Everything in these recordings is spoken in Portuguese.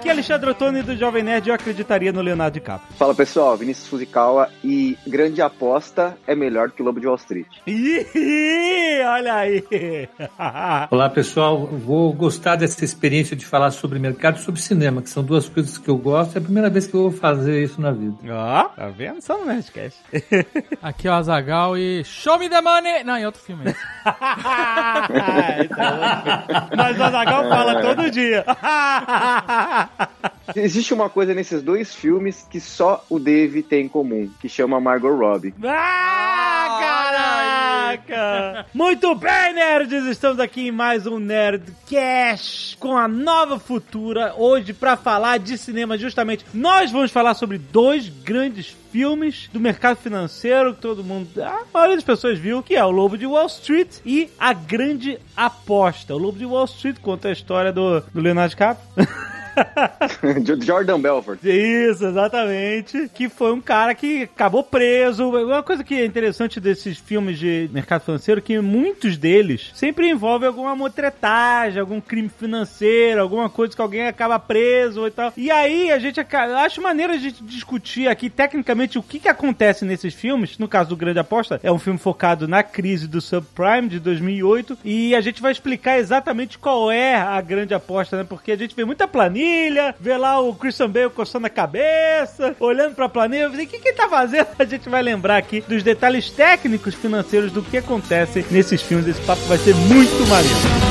Aqui é Alexandre Ottoni do Jovem Nerd eu acreditaria no Leonardo DiCaprio. Fala pessoal, Vinícius Fuzikawa e grande aposta é melhor que o Lobo de Wall Street. Ih, olha aí! Olá pessoal, vou gostar dessa experiência de falar sobre mercado e sobre cinema, que são duas coisas que eu gosto. É a primeira vez que eu vou fazer isso na vida. Ó, tá vendo? Só no Nerdcast. Aqui é o Azagal e Show me the money! Não, em outro filme. esse. Mas o Azagal fala todo dia. Existe uma coisa nesses dois filmes que só o Dave tem em comum, que chama Margot Robbie. Ah, caraca! Muito bem, nerds! Estamos aqui em mais um Nerdcast com a nova futura. Hoje, pra falar de cinema, justamente, nós vamos falar sobre dois grandes filmes do mercado financeiro que todo mundo, a maioria das pessoas viu, que é o Lobo de Wall Street e A Grande Aposta. O Lobo de Wall Street conta a história do, do Leonardo DiCaprio. Jordan Belfort. Isso, exatamente. Que foi um cara que acabou preso. Uma coisa que é interessante desses filmes de mercado financeiro que muitos deles sempre envolvem alguma motretagem, algum crime financeiro, alguma coisa que alguém acaba preso e tal. E aí a gente aca- acho maneiro a gente discutir aqui tecnicamente o que, que acontece nesses filmes. No caso do Grande Aposta, é um filme focado na crise do subprime de 2008 e a gente vai explicar exatamente qual é a grande aposta, né? Porque a gente vê muita planilha, vê lá o Christian Bale coçando a cabeça, olhando pra planilha, o que que ele tá fazendo? A gente vai lembrar aqui dos detalhes técnicos financeiros do que acontece nesses filmes. Esse papo vai ser muito maneiro.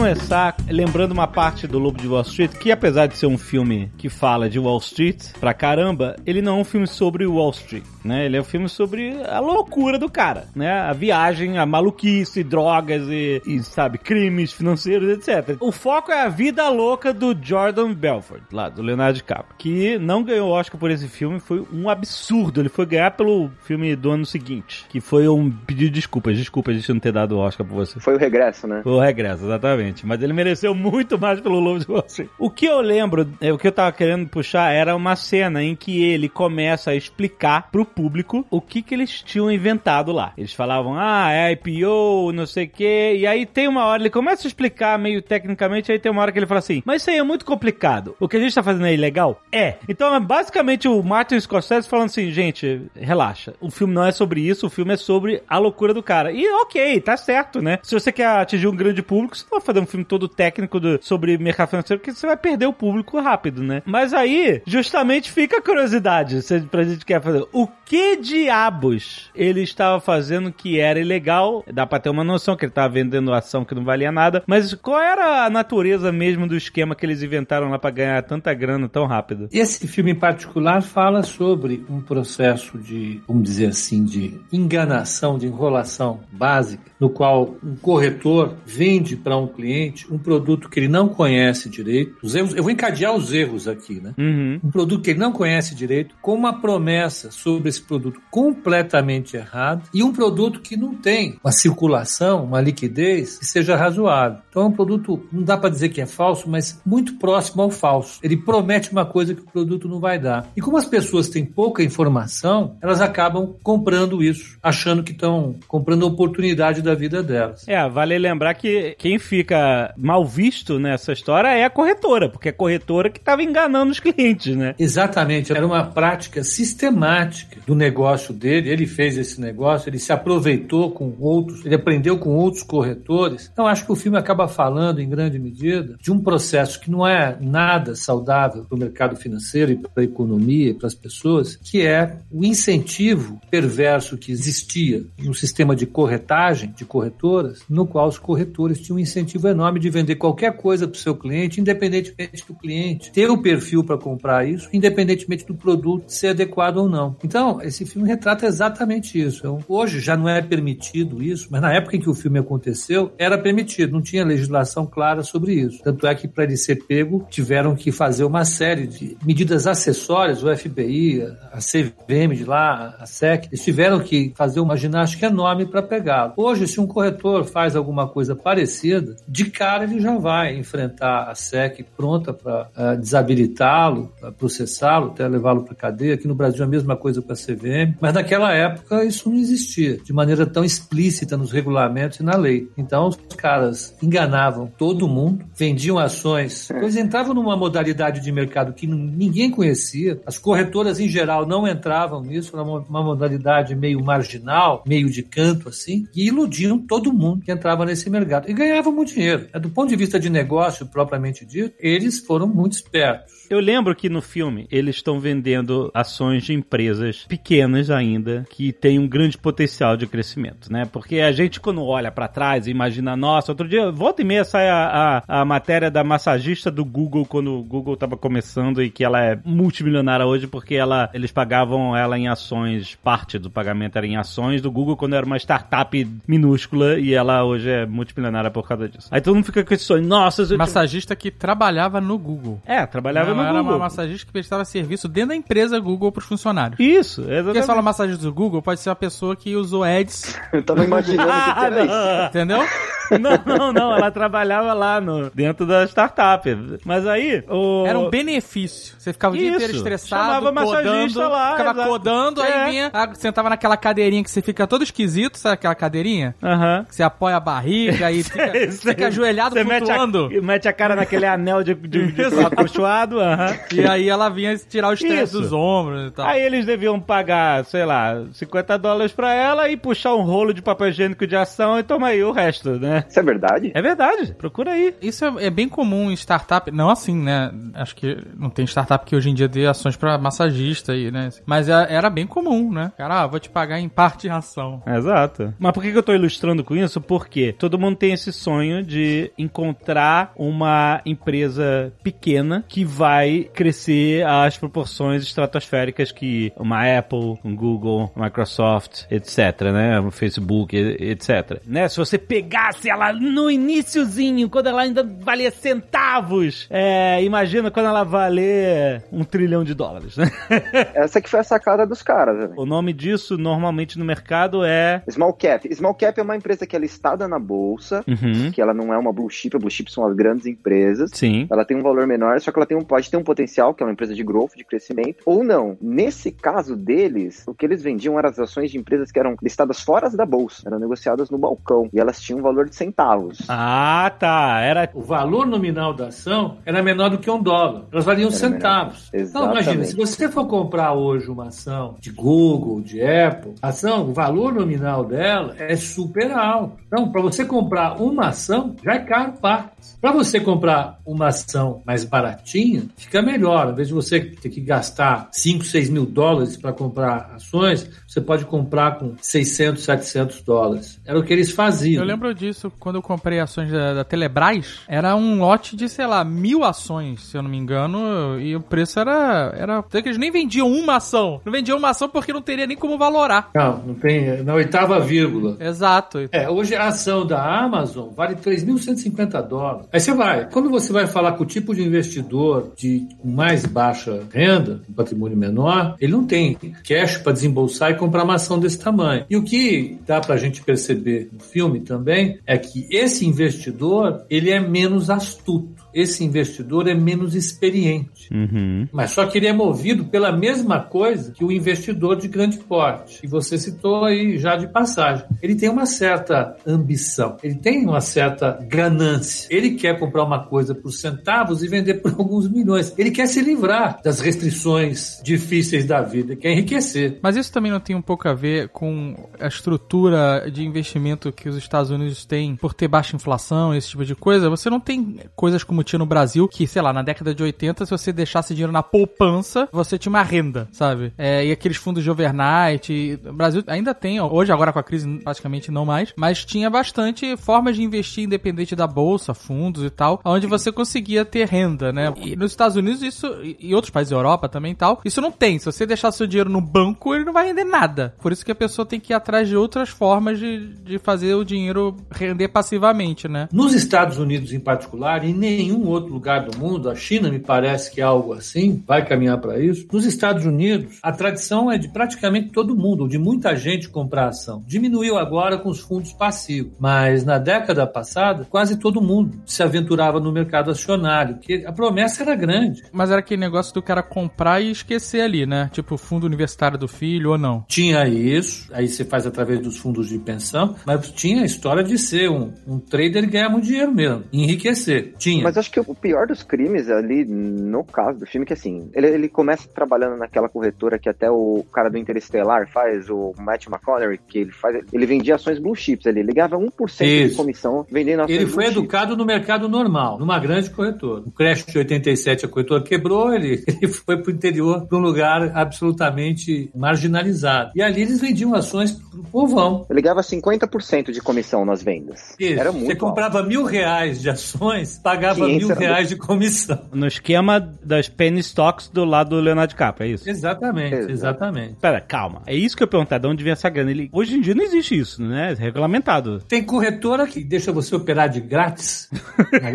Começar lembrando uma parte do Lobo de Wall Street, que apesar de ser um filme que fala de Wall Street pra caramba, ele não é um filme sobre Wall Street, né? Ele é um filme sobre a loucura do cara, né? A viagem, a maluquice, drogas e, e, sabe, crimes financeiros, etc. O foco é a vida louca do Jordan Belfort, lá, do Leonardo DiCaprio, que não ganhou o Oscar por esse filme, foi um absurdo. Ele foi ganhar pelo filme do ano seguinte, que foi um pedido de desculpas. Desculpa a gente não ter dado o Oscar por você. Foi o regresso, né? O regresso, exatamente. Mas ele mereceu muito mais pelo Lobo de Wall Street. O que eu lembro, é, o que eu tava querendo puxar era uma cena em que ele começa a explicar pro público o que que eles tinham inventado lá. Eles falavam, ah, é IPO, não sei o quê. E aí tem uma hora, ele começa a explicar meio tecnicamente, aí tem uma hora que ele fala assim, mas isso aí é muito complicado. O que a gente tá fazendo é ilegal? É. Então é basicamente o Martin Scorsese falando assim, gente, relaxa. O filme não é sobre isso, o filme é sobre a loucura do cara. E ok, tá certo, né? Se você quer atingir um grande público, você não vai fazer um filme todo técnico do- sobre mercado financeiro, porque você vai perder o público rápido, né? Mas aí, justamente fica a curiosidade se, pra gente quer fazer. O que diabos ele estava fazendo que era ilegal? Dá pra ter uma noção que ele tava vendendo ação que não valia nada, mas qual era a natureza mesmo do esquema que eles inventaram lá pra ganhar tanta grana tão rápido? Esse filme em particular fala sobre um processo de, vamos dizer assim, de enganação, de enrolação básica, no qual um corretor vende para um cliente um produto que ele não conhece direito. Os erros, eu vou encadear os erros aqui, né? Uhum. um produto que ele não conhece direito, com uma promessa sobre esse produto completamente errada e um produto que não tem uma circulação, uma liquidez que seja razoável. Então é um produto, não dá para dizer que é falso, mas muito próximo ao falso. Ele promete uma coisa que o produto não vai dar. E como as pessoas têm pouca informação, elas acabam comprando isso, achando que estão comprando a oportunidade da vida delas. É, vale lembrar que quem fica mal visto nessa história é a corretora, porque é a corretora que estava enganando os clientes, né? Exatamente, era uma prática sistemática do negócio dele. Ele fez esse negócio, ele se aproveitou com outros, ele aprendeu com outros corretores. Então, acho que o filme acaba falando, em grande medida, de um processo que não é nada saudável para o mercado financeiro e para a economia e para as pessoas, que é o incentivo perverso que existia no sistema de corretagem, de corretoras, no qual os corretores tinham um incentivo enorme de vender qualquer coisa para o seu cliente, independentemente do cliente ter o perfil para comprar isso, independentemente do produto ser adequado ou não. Então, esse filme retrata exatamente isso. Então, hoje já não é permitido isso, mas na época em que o filme aconteceu, era permitido, não tinha legislação clara sobre isso. Tanto é que para ele ser pego, tiveram que fazer uma série de medidas acessórias, o FBI, a CVM de lá, a SEC, eles tiveram que fazer uma ginástica enorme para pegá-lo. Hoje, se um corretor faz alguma coisa parecida, de cara ele já vai enfrentar a SEC pronta para uh, desabilitá-lo, processá-lo, até levá-lo para cadeia. Aqui no Brasil a mesma coisa com a CVM, mas naquela época isso não existia de maneira tão explícita nos regulamentos e na lei. Então os caras enganavam todo mundo, vendiam ações, eles entravam numa modalidade de mercado que ninguém conhecia. As corretoras em geral não entravam nisso, era uma modalidade meio marginal, meio de canto assim, e iludiam todo mundo que entrava nesse mercado e ganhavam muito dinheiro. Do ponto de vista de negócio propriamente dito, eles foram muito espertos. Eu lembro que no filme eles estão vendendo ações de empresas pequenas ainda que têm um grande potencial de crescimento, né? Porque a gente quando olha para trás e imagina, nossa, outro dia, volta e meia sai a, a, a, matéria da massagista do Google quando o Google tava começando e que ela é multimilionária hoje porque ela, eles pagavam ela em ações, parte do pagamento era em ações do Google quando era uma startup minúscula e ela hoje é multimilionária por causa disso. Aí todo mundo fica com esse sonho, nossa... Massagista que trabalhava no Google. É, trabalhava no era Google. uma massagista que prestava serviço dentro da empresa Google para os funcionários. Isso, exatamente. Porque você fala massagista do Google, pode ser uma pessoa que usou ads. Eu tava imaginando que era isso. Entendeu? Não, não, não. Ela trabalhava lá no, dentro da startup. Mas aí. O... Era um benefício. Você ficava o dia inteiro estressado, Chamava massagista codando, lá, ficava exato. codando, É. aí vinha, ah, sentava naquela cadeirinha que você fica todo esquisito, sabe aquela cadeirinha? Aham. Que você apoia a barriga e fica, Isso fica aí. ajoelhado Você mete a, flutuando. mete a cara naquele anel de, de, de acolchoado. Aham. E aí ela vinha tirar o estresse Isso. dos ombros e tal. Aí eles deviam pagar, sei lá, 50 dólares pra ela e puxar um rolo de papel higiênico de ação e toma aí o resto, né? Isso é verdade? É verdade, procura aí. Isso é, é bem comum em startup, não assim, né? Acho que não tem startup que hoje em dia dê ações pra massagista aí, né? Mas é- era bem comum, né? Cara, ah, vou te pagar em parte em ação. Exato. Mas por que que eu tô ilustrando com isso? Porque todo mundo tem esse sonho de encontrar uma empresa pequena que vai crescer às proporções estratosféricas que uma Apple, um Google, Microsoft, etc, né? Um Facebook, etc. Né? Se você pegasse ela no iniciozinho, quando ela ainda valia centavos, é, imagina quando ela valer um trilhão de dólares, né? Essa que foi a sacada dos caras, velho. O nome disso normalmente no mercado é Small Cap. Small Cap é uma empresa que é listada na bolsa, Uhum. que ela não é uma blue chip, a blue chip são as grandes empresas. Sim. Ela tem um valor menor, só que ela tem um, pode ter um potencial, que é uma empresa de growth, de crescimento, ou não. Nesse caso deles, o que eles vendiam eram as ações de empresas que eram listadas fora da bolsa, eram negociadas no balcão, e elas tinham um valor de centavos. Ah, tá. Era. O valor nominal da ação era menor do que um dólar. Elas valiam Era centavos. menor. Então, imagina, se você for comprar hoje uma ação de Google, de Apple, a ação, o valor nominal dela é super alto. Então, para você comprar uma ação, já é caro partes. Para você comprar uma ação mais baratinha, fica melhor. Ao invés de você ter que gastar 5, 6 mil dólares para comprar ações, você pode comprar com 600, 700 dólares. Era o que eles faziam. Eu lembro disso quando eu comprei ações da, da Telebrás. Era um lote de, sei lá, mil ações, se eu não me engano. E o preço era. era que eles nem vendiam uma ação. Não vendiam uma ação porque não teria nem como valorar. Não, não tem. Na oitava vírgula. Exato. É, hoje a ação da Amazon vale 3.150 dólares. Aí você vai, quando você vai falar com o tipo de investidor de mais baixa renda, um patrimônio menor, ele não tem cash para desembolsar e comprar uma ação desse tamanho. E o que dá para a gente perceber no filme também é que esse investidor ele é menos astuto. Esse investidor é menos experiente. Uhum. Mas só que ele é movido pela mesma coisa que o investidor de grande porte. E você citou aí já de passagem. Ele tem uma certa ambição, ele tem uma certa ganância. Ele quer comprar uma coisa por centavos e vender por alguns milhões. Ele quer se livrar das restrições difíceis da vida, quer enriquecer. Mas isso também não tem um pouco a ver com a estrutura de investimento que os Estados Unidos têm por ter baixa inflação, esse tipo de coisa? Você não tem coisas como como tinha no Brasil, que, sei lá, na década de 80, se você deixasse dinheiro na poupança, você tinha uma renda, sabe? É, e aqueles fundos de overnight. e O Brasil ainda tem, hoje agora com a crise praticamente não mais, mas tinha bastante formas de investir independente da bolsa, fundos e tal, onde você conseguia ter renda, né? E nos Estados Unidos isso, e outros países da Europa também e tal, isso não tem. Se você deixar seu dinheiro no banco, ele não vai render nada. Por isso que a pessoa tem que ir atrás de outras formas de, de fazer o dinheiro render passivamente, né? Nos Estados Unidos, em particular, e em nenhum outro lugar do mundo, a China me parece que é algo assim, vai caminhar para isso. Nos Estados Unidos, a tradição é de praticamente todo mundo, ou de muita gente comprar ação. Diminuiu agora com os fundos passivos, mas na década passada, quase todo mundo se aventurava no mercado acionário, que a promessa era grande. Mas era aquele negócio do cara comprar e esquecer ali, né? Tipo, fundo universitário do filho ou não. Tinha isso, aí você faz através dos fundos de pensão, mas tinha a história de ser um, um trader e ganhar muito dinheiro mesmo, enriquecer. Tinha. Mas acho que o pior dos crimes ali, no caso do filme, é que assim, ele, ele começa trabalhando naquela corretora que até o cara do Interestelar faz, o Matt McConaughey, que ele faz, ele vendia ações blue chips ali, ele ganhava 1% de Isso. comissão vendendo ações Ele foi chips. educado no mercado normal, numa grande corretora. No crash de 87, a corretora quebrou, ele, ele foi para o interior, para um lugar absolutamente marginalizado. E ali eles vendiam ações pro povão. Ele ganhava 50% de comissão nas vendas. Isso. Era muito Você alto. comprava mil reais de ações, pagava 500 mil reais de comissão. No esquema das penny stocks do lado do Leonardo DiCaprio, é isso? Exatamente, Exato. exatamente. Pera, calma. É isso que eu ia perguntar, de onde vem essa grana? Ele, hoje em dia não existe isso, né? É regulamentado. Tem corretora que deixa você operar de grátis.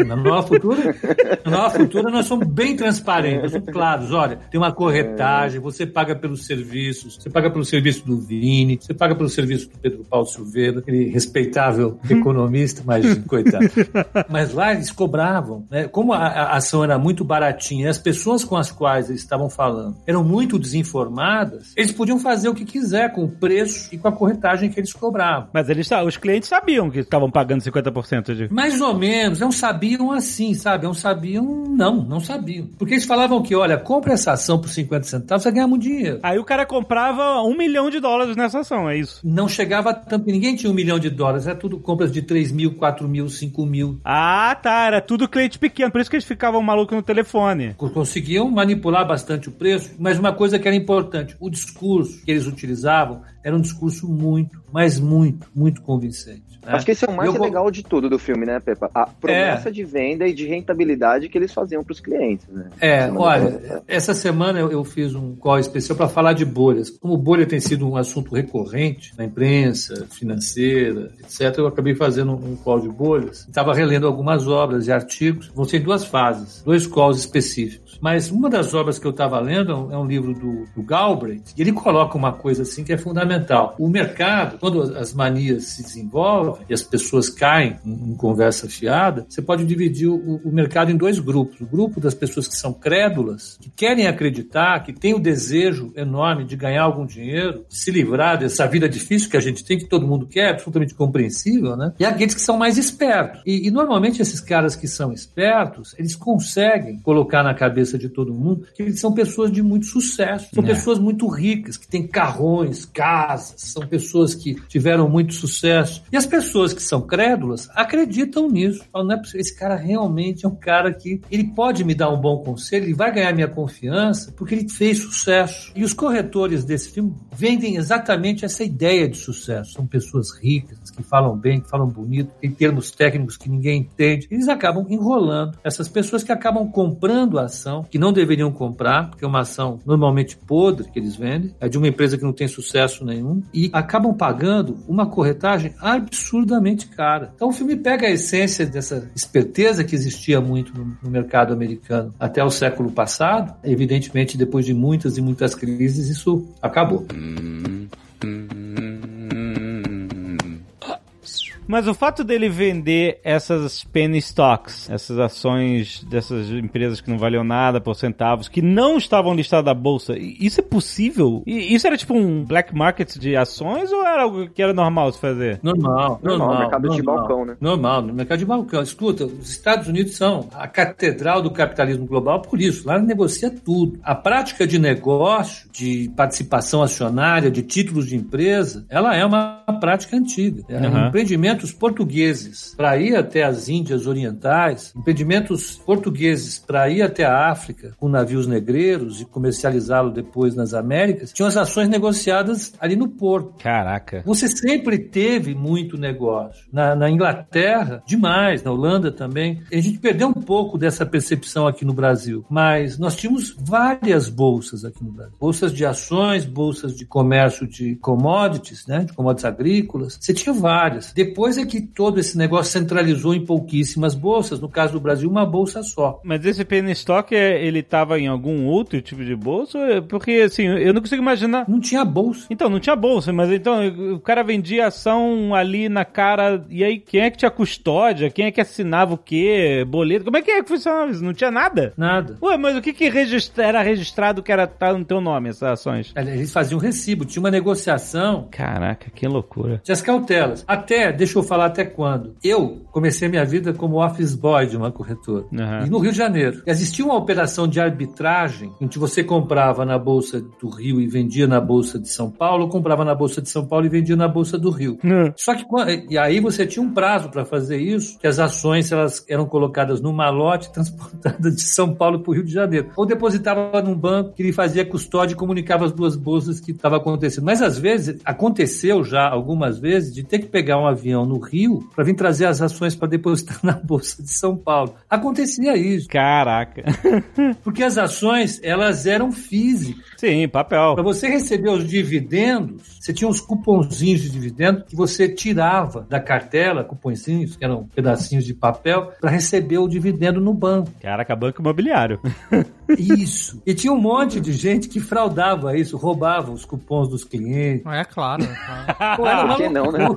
Na nova futura, na nova futura nós somos bem transparentes, nós somos claros. Olha, tem uma corretagem, você paga pelos serviços, você paga pelo serviço do Vini, você paga pelo serviço do Pedro Paulo Silveira, aquele respeitável economista, mas coitado. Mas lá eles cobravam, né? Como a, a ação era muito baratinha, e as pessoas com as quais eles estavam falando eram muito desinformadas, eles podiam fazer o que quiser com o preço e com a corretagem que eles cobravam. Mas eles, os clientes sabiam que estavam pagando 50% de. Mais ou menos, não sabiam assim, sabe? Não sabiam, não, não sabiam. Porque eles falavam que, olha, compra essa ação por 50 centavos, você ganha muito dinheiro. Aí o cara comprava um milhão de dólares nessa ação, é isso. Não chegava tanto, ninguém tinha um milhão de dólares, era tudo compras de 3 mil, 4 mil, 5 mil. Ah, tá. Era tudo cliente pequeno, por isso que eles ficavam malucos no telefone. Conseguiam manipular bastante o preço, mas uma coisa que era importante, o discurso que eles utilizavam era um discurso muito, mas muito, muito convincente. Né? Acho que esse é o mais Eu- legal de tudo do filme, né, Pepa? A promessa de venda e de rentabilidade que eles faziam para os clientes, né? É, Semana olha, passada. essa semana eu, eu fiz um call especial para falar de bolhas. Como bolha tem sido um assunto recorrente na imprensa, financeira, etc., eu acabei fazendo um call de bolhas. Estava relendo algumas obras e artigos. Vão ser em duas fases, dois calls específicos. Mas uma das obras que eu estava lendo é um, livro do, do Galbraith, e ele coloca uma coisa assim que é fundamental. O mercado, quando as manias se desenvolvem e as pessoas caem em, em conversa fiada, você pode dividir o, o mercado em dois grupos. O grupo das pessoas que são crédulas, que querem acreditar, que têm o desejo enorme de ganhar algum dinheiro, se livrar dessa vida difícil que a gente tem, que todo mundo quer, absolutamente compreensível, né? E aqueles que são mais espertos. E, e normalmente esses caras que são espertos, eles conseguem colocar na cabeça de todo mundo que eles são pessoas de muito sucesso, são É. pessoas muito ricas, que têm carrões, casas, são pessoas que tiveram muito sucesso. E as pessoas que são crédulas acreditam nisso. Falam, não é possível, esse cara realmente é um cara que ele pode me dar um bom conselho, ele vai ganhar minha confiança porque ele fez sucesso. E os corretores desse filme vendem exatamente essa ideia de sucesso. São pessoas ricas, que falam bem, que falam bonito, tem termos técnicos que ninguém entende. Eles acabam enrolando essas pessoas que acabam comprando a ação, que não deveriam comprar, porque é uma ação normalmente podre que eles vendem, é de uma empresa que não tem sucesso nenhum, e acabam pagando uma corretagem absurdamente cara. Então o filme pega a essência dessa esperteza que existia muito no, mercado americano até o século passado. Evidentemente, depois de muitas e muitas crises, isso acabou. Mas o fato dele vender essas penny stocks, essas ações dessas empresas que não valiam nada por centavos, que não estavam listadas na bolsa, isso é possível? Isso era tipo um black market de ações ou era algo que era normal se fazer? Normal, normal. Normal, mercado de normal. balcão, né? Normal, no mercado de balcão. Escuta, os Estados Unidos são a catedral do capitalismo global por isso. Lá negocia tudo. A prática de negócio, de participação acionária, de títulos de empresa, ela é uma prática antiga. É um Uhum. empreendimento empreendimentos portugueses para ir até as Índias Orientais, empreendimentos portugueses para ir até a África com navios negreiros e comercializá-lo depois nas Américas, tinham as ações negociadas ali no porto. Caraca. Você sempre teve muito negócio. Na, na, Inglaterra, demais, na Holanda também. A gente perdeu um pouco dessa percepção aqui no Brasil, mas nós tínhamos várias bolsas aqui no Brasil. Bolsas de ações, bolsas de comércio de commodities, né, de commodities agrícolas. Você tinha várias. Depois é que todo esse negócio centralizou em pouquíssimas bolsas. No caso do Brasil, uma bolsa só. Mas esse penny stock, é, ele estava em algum outro tipo de bolsa? Porque, assim, eu não consigo imaginar. Não tinha bolsa. Então, não tinha bolsa, mas então o cara vendia ação ali na cara. E aí, quem é que tinha custódia? Quem é que assinava o quê? Boleto? Como é que é que funcionava isso? Não tinha nada? Nada. Ué, mas o que que registra, era registrado que era tá no teu nome, essas ações? Eles faziam recibo, tinha uma negociação. Caraca, que loucura. Tinha as cautelas. Até, deixa eu falar até quando. Eu comecei minha vida como office boy de uma corretora. Uhum. E no Rio de Janeiro. Existia uma operação de arbitragem em que você comprava na Bolsa do Rio e vendia na Bolsa de São Paulo, ou comprava na Bolsa de São Paulo e vendia na Bolsa do Rio. Uhum. Só que e aí você tinha um prazo para fazer isso, que as ações elas eram colocadas no malote transportadas de São Paulo para o Rio de Janeiro. Ou depositava num banco que ele fazia custódia e comunicava as duas bolsas que estava acontecendo. Mas às vezes aconteceu já algumas vezes de ter que pegar um avião no Rio para vir trazer as ações para depositar na bolsa de São Paulo. Acontecia isso. Caraca. Porque as ações elas eram físicas. Sim, papel. Para você receber os dividendos, você tinha uns cupomzinhos de dividendo que você tirava da cartela, cupomzinhos, que eram pedacinhos de papel, para receber o dividendo no banco. Caraca, banco imobiliário. Isso. E tinha um monte de gente que fraudava isso, roubava os cupons dos clientes. É claro. É claro. Pô, era que não, né?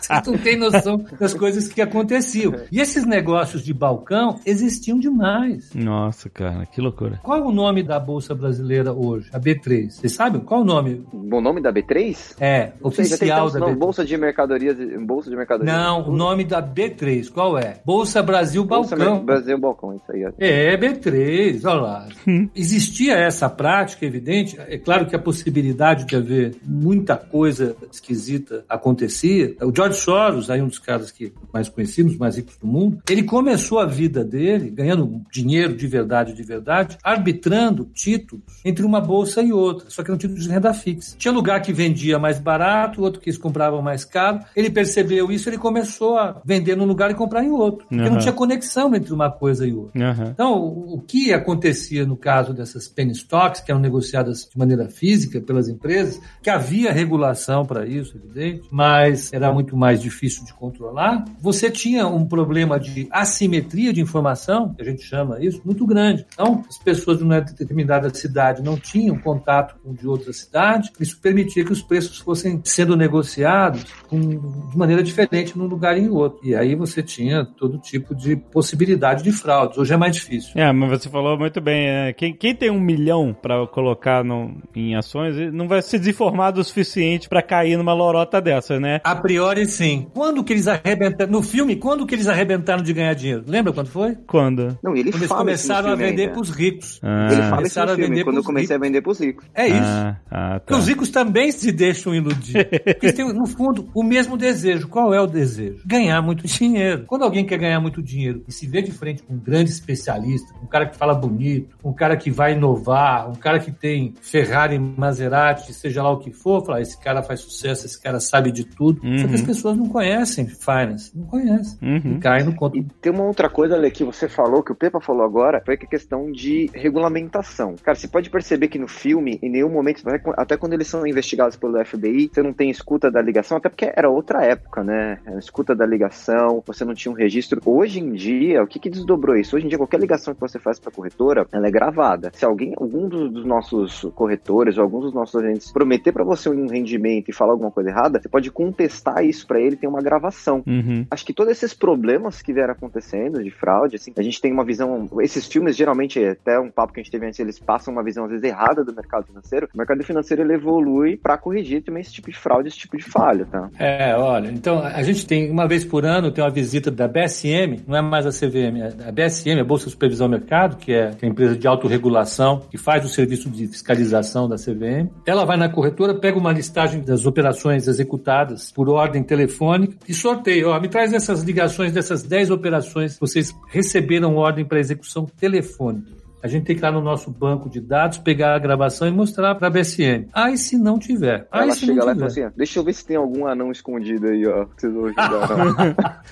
Você não tem noção das coisas que aconteciam. E esses negócios de balcão existiam demais. Nossa, cara, que loucura. Qual é o nome da Bolsa Brasileira hoje? A B3. Vocês sabem? Qual é o nome? O nome da B3? É, oficial da B3. Bolsa de Mercadorias. Bolsa de Mercadorias. Não, o nome da B3, qual é? Bolsa Brasil Balcão. Bolsa Brasil Balcão, isso aí. É, B3, olha lá. Existia essa prática, evidente. É claro que a possibilidade de haver muita coisa esquisita acontecia. O George Soros, aí um dos caras que mais conhecidos, mais ricos do mundo, ele começou a vida dele ganhando dinheiro de verdade, de verdade, arbitrando títulos entre uma bolsa e outra, só que eram títulos de renda fixa. Tinha lugar que vendia mais barato, outro que eles compravam mais caro. Ele percebeu isso, ele começou a vender num lugar e comprar em outro. Porque uhum. não tinha conexão entre uma coisa e outra. Uhum. Então, o que acontecia no caso dessas penny stocks, que eram negociadas de maneira física pelas empresas, que havia regulação para isso, evidente, mas era muito mais difícil de controlar. Você tinha um problema de assimetria de informação, que a gente chama isso, muito grande. Então, as pessoas de uma determinada cidade não tinham contato com de outra cidade, isso permitia que os preços fossem sendo negociados com, de maneira diferente num lugar e em outro. E aí você tinha todo tipo de possibilidade de fraudes. Hoje é mais difícil. É, mas você falou muito bem, né? Quem, quem tem um milhão para colocar no, em ações não vai ser desinformado o suficiente para cair numa lorota dessas, né? A priori, sim. Quando que eles arrebentaram? No filme, quando que eles arrebentaram de ganhar dinheiro? Lembra quando foi? Quando? Não, ele quando eles começaram a vender para os ricos. Ah. Ele fala começaram isso a vender quando eu comecei ricos. a vender para os ricos. É isso. Ah, ah, tá. Os ricos também se deixam iludir. Porque eles têm, no fundo, o mesmo desejo. Qual é o desejo? Ganhar muito dinheiro. Quando alguém quer ganhar muito dinheiro e se vê de frente com um grande especialista, um cara que fala bonito, um cara que vai inovar, um cara que tem Ferrari, Maserati, seja lá o que for, fala, esse cara faz sucesso, esse cara sabe de tudo. Uhum. Só que as uhum. pessoas não conhecem finance, não conhecem. Uhum. E caem no conto. E tem uma outra coisa, Ale, que você falou, que o Pepa falou agora, foi que a questão de regulamentação. Cara, você pode perceber que no filme, em nenhum momento, até quando eles são investigados pelo FBI, você não tem escuta da ligação, até porque era outra época, né? Escuta da ligação, você não tinha um registro. Hoje em dia, o que, que desdobrou isso? Hoje em dia, qualquer ligação que você faz para corretora, ela é gravada. Se alguém, algum dos, dos nossos corretores ou alguns dos nossos agentes prometer para você um rendimento e falar alguma coisa errada, você pode contestar isso para ele, tem uma gravação. Uhum. Acho que todos esses problemas que vieram acontecendo de fraude, assim, a gente tem uma visão. Esses filmes, geralmente, até um papo que a gente teve antes, eles passam uma visão às vezes errada do mercado financeiro. O mercado financeiro ele evolui para corrigir também esse tipo de fraude, esse tipo de falha, tá? É, olha, então a gente tem uma vez por ano tem uma visita da BSM, não é mais a CVM, é a BSM, a Bolsa de Supervisão Mercado, que é, que é a empresa de autorregulação que faz o serviço de fiscalização da CVM. Ela vai na corretora, pega uma listagem das operações executadas por ordem telefônica telefônica e sorteio. Ó, me traz essas ligações dessas 10 operações que vocês receberam ordem para execução telefônica a gente tem que ir lá no nosso banco de dados, pegar a gravação e mostrar para a BSN. Aí se não tiver. Aí Ela se chega não lá e tiver. fala assim: deixa eu ver se tem algum anão escondido aí, ó. Que vocês vão ajudar.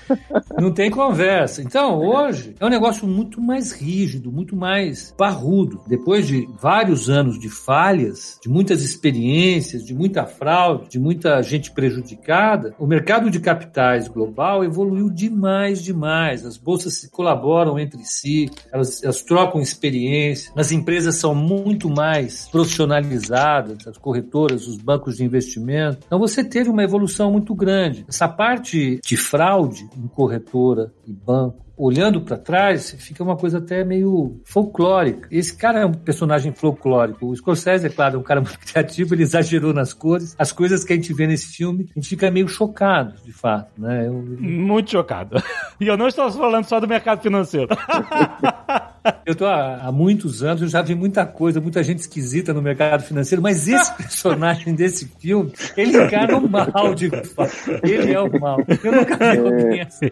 Não tem conversa. Então, hoje é um negócio muito mais rígido, muito mais parrudo. Depois de vários anos de falhas, de muitas experiências, de muita fraude, de muita gente prejudicada, o mercado de capitais global evoluiu demais, demais. As bolsas se colaboram entre si, elas, elas trocam experiência, as empresas são muito mais profissionalizadas, as corretoras, os bancos de investimento. Então, você teve uma evolução muito grande. Essa parte de fraude em corretora e banco, olhando para trás, fica uma coisa até meio folclórica. Esse cara é um personagem folclórico. O Scorsese, é claro, é um cara muito criativo, ele exagerou nas cores. As coisas que a gente vê nesse filme, a gente fica meio chocado, de fato, né? Eu, Muito chocado. E eu não estou falando só do mercado financeiro. eu tô há, há muitos anos, eu já vi muita coisa, muita gente esquisita no mercado financeiro, mas esse personagem desse filme, ele encarna o mal, de fato. Ele é o mal. Eu nunca vi alguém assim.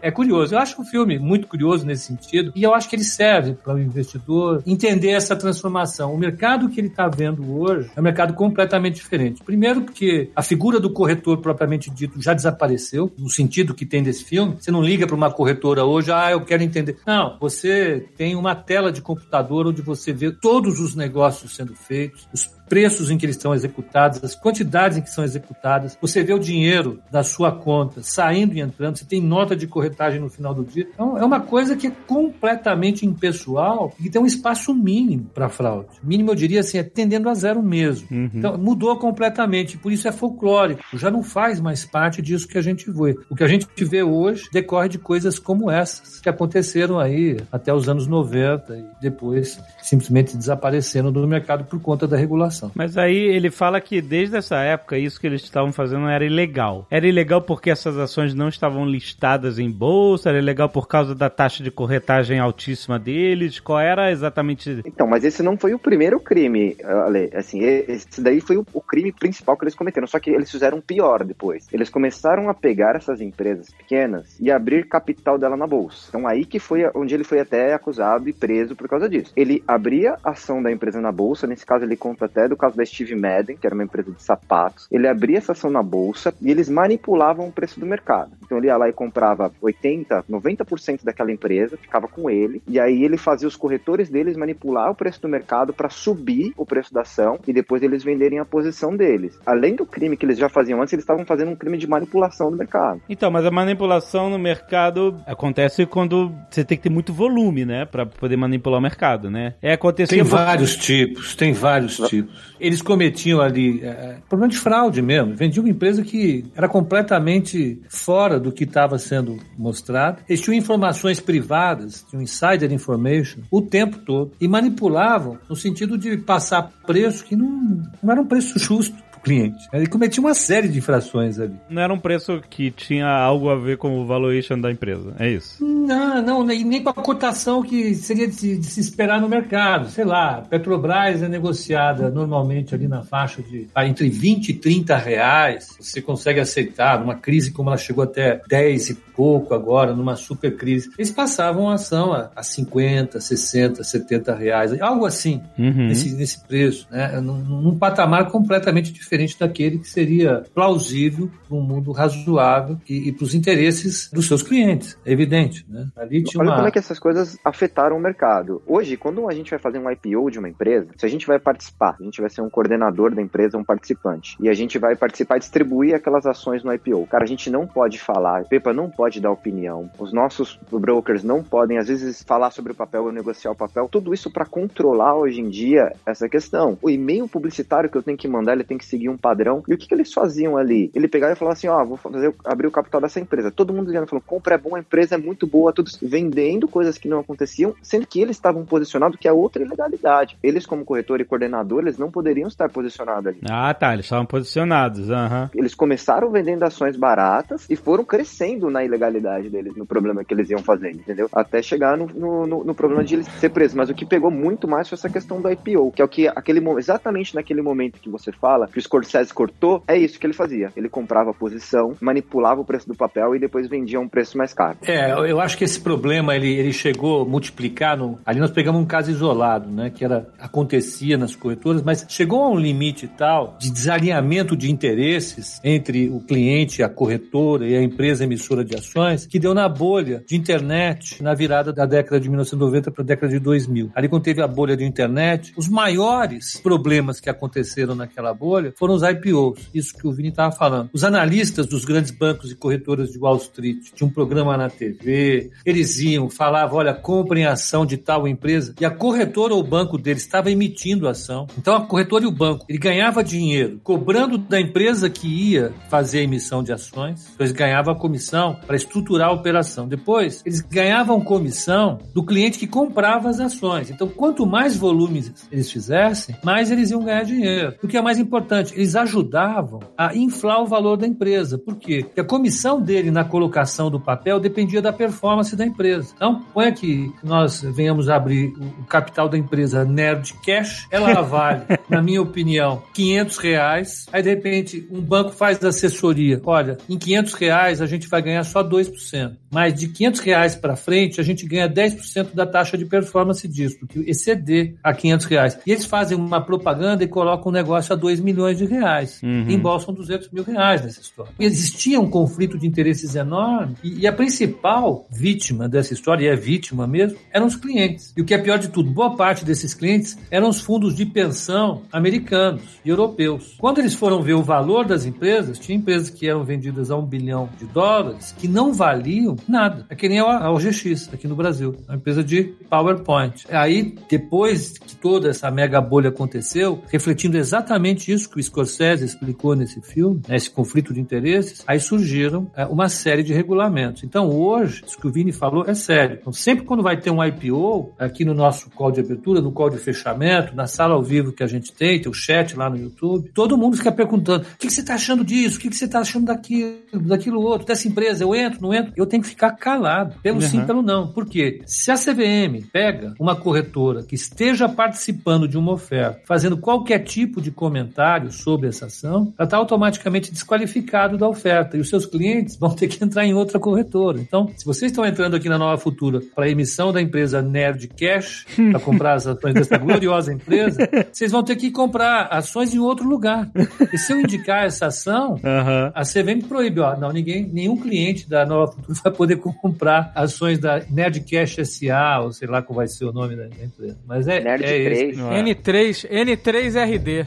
É curioso. Eu acho o filme muito curioso nesse sentido e eu acho que ele serve para o investidor entender essa transformação. O mercado que ele está vendo hoje é um mercado completamente diferente. Primeiro porque a figura do corretor propriamente dito já desapareceu, no sentido que tem desse filme. Você não liga para uma corretora hoje, ah, eu quero entender. Não, você tem uma tela de computador onde você vê todos os negócios sendo feitos, os preços em que eles estão executados, as quantidades em que são executadas. Você vê o dinheiro da sua conta saindo e entrando, você tem nota de corretagem no final do dia. Então, é uma coisa que é completamente impessoal e que tem um espaço mínimo para fraude. Mínimo, eu diria assim, é tendendo a zero mesmo. Uhum. Então, mudou completamente, por isso é folclórico. Já não faz mais parte disso que a gente vê. O que a gente vê hoje decorre de coisas como essas, que aconteceram aí até os anos 90 e depois simplesmente desapareceram do mercado por conta da regulação. Mas aí ele fala que desde essa época isso que eles estavam fazendo era ilegal. Era ilegal porque essas ações não estavam listadas em bolsa, era ilegal por causa da taxa de corretagem altíssima deles. Qual era exatamente? Então, mas esse não foi o primeiro crime, Ale. Assim, esse daí foi o, o crime principal que eles cometeram. Só que eles fizeram pior depois. Eles começaram a pegar essas empresas pequenas e abrir capital dela na bolsa. Então aí que foi onde ele foi até acusado e preso por causa disso. Ele abria a ação da empresa na bolsa, nesse caso ele conta até do caso da Steve Madden, que era uma empresa de sapatos. Ele abria essa ação na bolsa e eles manipulavam o preço do mercado. Então ele ia lá e comprava 80, 90% daquela empresa, ficava com ele, e aí ele fazia os corretores deles manipular o preço do mercado para subir o preço da ação e depois eles venderem a posição deles. Além do crime que eles já faziam antes, eles estavam fazendo um crime de manipulação do mercado. Então, mas a manipulação no mercado acontece quando você tem que ter muito volume, né, para poder manipular o mercado, né? É acontecer Tem vários tipos, tem vários tipos. Eles cometiam ali é, problema de fraude mesmo. Vendiam uma empresa que era completamente fora do que estava sendo mostrado. Eles tinham informações privadas, tinham insider information o tempo todo e manipulavam no sentido de passar preço que não, não era um preço justo cliente. Ele cometia uma série de infrações ali. Não era um preço que tinha algo a ver com o valuation da empresa, é isso? Não, não, nem, nem com a cotação que seria de, de, se esperar no mercado. Sei lá, Petrobras é negociada normalmente ali na faixa de ah, entre 20 e 30 reais. Você consegue aceitar numa crise como ela chegou até 10 e pouco agora, numa super crise. Eles passavam a ação a, a 50, 60, 70 reais, algo assim, uhum. nesse, nesse preço, né? Num, num patamar completamente diferente diferente daquele que seria plausível para um mundo razoável e, e para os interesses dos seus clientes, é evidente. Né? Ali tinha Olha uma... como é que essas coisas afetaram o mercado. Hoje, quando a gente vai fazer um IPO de uma empresa, se a gente vai participar, a gente vai ser um coordenador da empresa, um participante, e a gente vai participar e distribuir aquelas ações no IPO. Cara, a gente não pode falar, Pepa não pode dar opinião, os nossos brokers não podem, às vezes, falar sobre o papel ou negociar o papel, tudo isso para controlar hoje em dia essa questão. O e-mail publicitário que eu tenho que mandar, ele tem que seguir um padrão. E o que, que eles faziam ali? Ele pegava e falava assim: Ó, oh, vou fazer, abrir o capital dessa empresa. Todo mundo ligando, falando: compra é bom, a empresa é muito boa. Boa, todos vendendo coisas que não aconteciam, sendo que eles estavam posicionados que é outra ilegalidade. Eles, como corretor e coordenador, eles não poderiam estar posicionados ali. Ah, tá, eles estavam posicionados, aham. Eles começaram vendendo ações baratas e foram crescendo na ilegalidade deles, no problema que eles iam fazer, entendeu? Até chegar no, no, no- no problema de eles ser presos. Mas o que pegou muito mais foi essa questão do IPO, que é o que aquele exatamente naquele momento que você fala, que o Scorsese cortou, é isso que ele fazia. Ele comprava a posição, manipulava o preço do papel e depois vendia a um preço mais caro. É, eu- eu acho que esse problema ele, ele chegou a multiplicar. No, ali nós pegamos um caso isolado, né? Que era acontecia nas corretoras, mas chegou a um limite tal de desalinhamento de interesses entre o cliente, a corretora e a empresa emissora de ações, que deu na bolha de internet na virada da década de 1990 para a década de 2000. Ali quando teve a bolha de internet, os maiores problemas que aconteceram naquela bolha foram os IPOs. Isso que o Vini estava falando. Os analistas dos grandes bancos e corretoras de Wall Street tinham um programa na TV, eles iam, falavam, olha, comprem a ação de tal empresa, e a corretora ou o banco deles estava emitindo a ação. Então a corretora e o banco, ele ganhava dinheiro cobrando da empresa que ia fazer a emissão de ações, então eles ganhavam a comissão para estruturar a operação. Depois, eles ganhavam comissão do cliente que comprava as ações. Então, quanto mais volumes eles fizessem, mais eles iam ganhar dinheiro. O que é mais importante, eles ajudavam a inflar o valor da empresa. Por quê? Porque a comissão dele na colocação do papel dependia da performance da empresa. Então, põe aqui que nós venhamos abrir o capital da empresa Nerd Cash, ela vale, na minha opinião, 500 reais. Aí, de repente, um banco faz assessoria. Olha, em 500 reais a gente vai ganhar só 2%. Mas de 500 reais para frente, a gente ganha 10% da taxa de performance disso, porque exceder a 500 reais. E eles fazem uma propaganda e colocam o negócio a 2 milhões de reais. Uhum. Embolsam 200 mil reais nessa história. E existia um conflito de interesses enorme. E, e a principal vítima dessa história, e é vítima mesmo, eram os clientes. E o que é pior de tudo, boa parte desses clientes eram os fundos de pensão americanos e europeus. Quando eles foram ver o valor das empresas, tinha empresas que eram vendidas a um bilhão de dólares que não valiam nada. É que nem a OGX aqui no Brasil, uma empresa de PowerPoint. Aí, depois que toda essa mega bolha aconteceu, refletindo exatamente isso que o Scorsese explicou nesse filme, né, esse conflito de interesses, aí surgiram é, uma série de regulamentos. Então, hoje, isso que o Vini falou é sério. Então, sempre quando vai ter um IPO, aqui no nosso call de abertura, no call de fechamento, na sala ao vivo que a gente tem, tem o chat lá no YouTube, todo mundo fica perguntando: o que, que você está achando disso? O que, que você está achando daquilo, daquilo outro, dessa empresa? Eu entro, não entro? Eu tenho que ficar calado, pelo Uhum. sim, pelo não. Por quê? Se a CVM pega uma corretora que esteja participando de uma oferta, fazendo qualquer tipo de comentário sobre essa ação, ela está automaticamente desqualificado da oferta e os seus clientes vão ter que entrar em outra corretora. Então, se vocês estão entrando aqui na Nova Futura para a emissão da empresa Nerd Cash, para comprar as ações dessa gloriosa empresa, vocês vão ter que comprar ações em outro lugar. E se eu indicar essa ação, Aham. a CVM proíbe, ó, não, ninguém, nenhum cliente da Nova Futura vai poder comprar ações da Nerdcash SA, ou sei lá qual vai ser o nome da, empresa. Mas é, Nerd é esse. 3. N3, N3RD.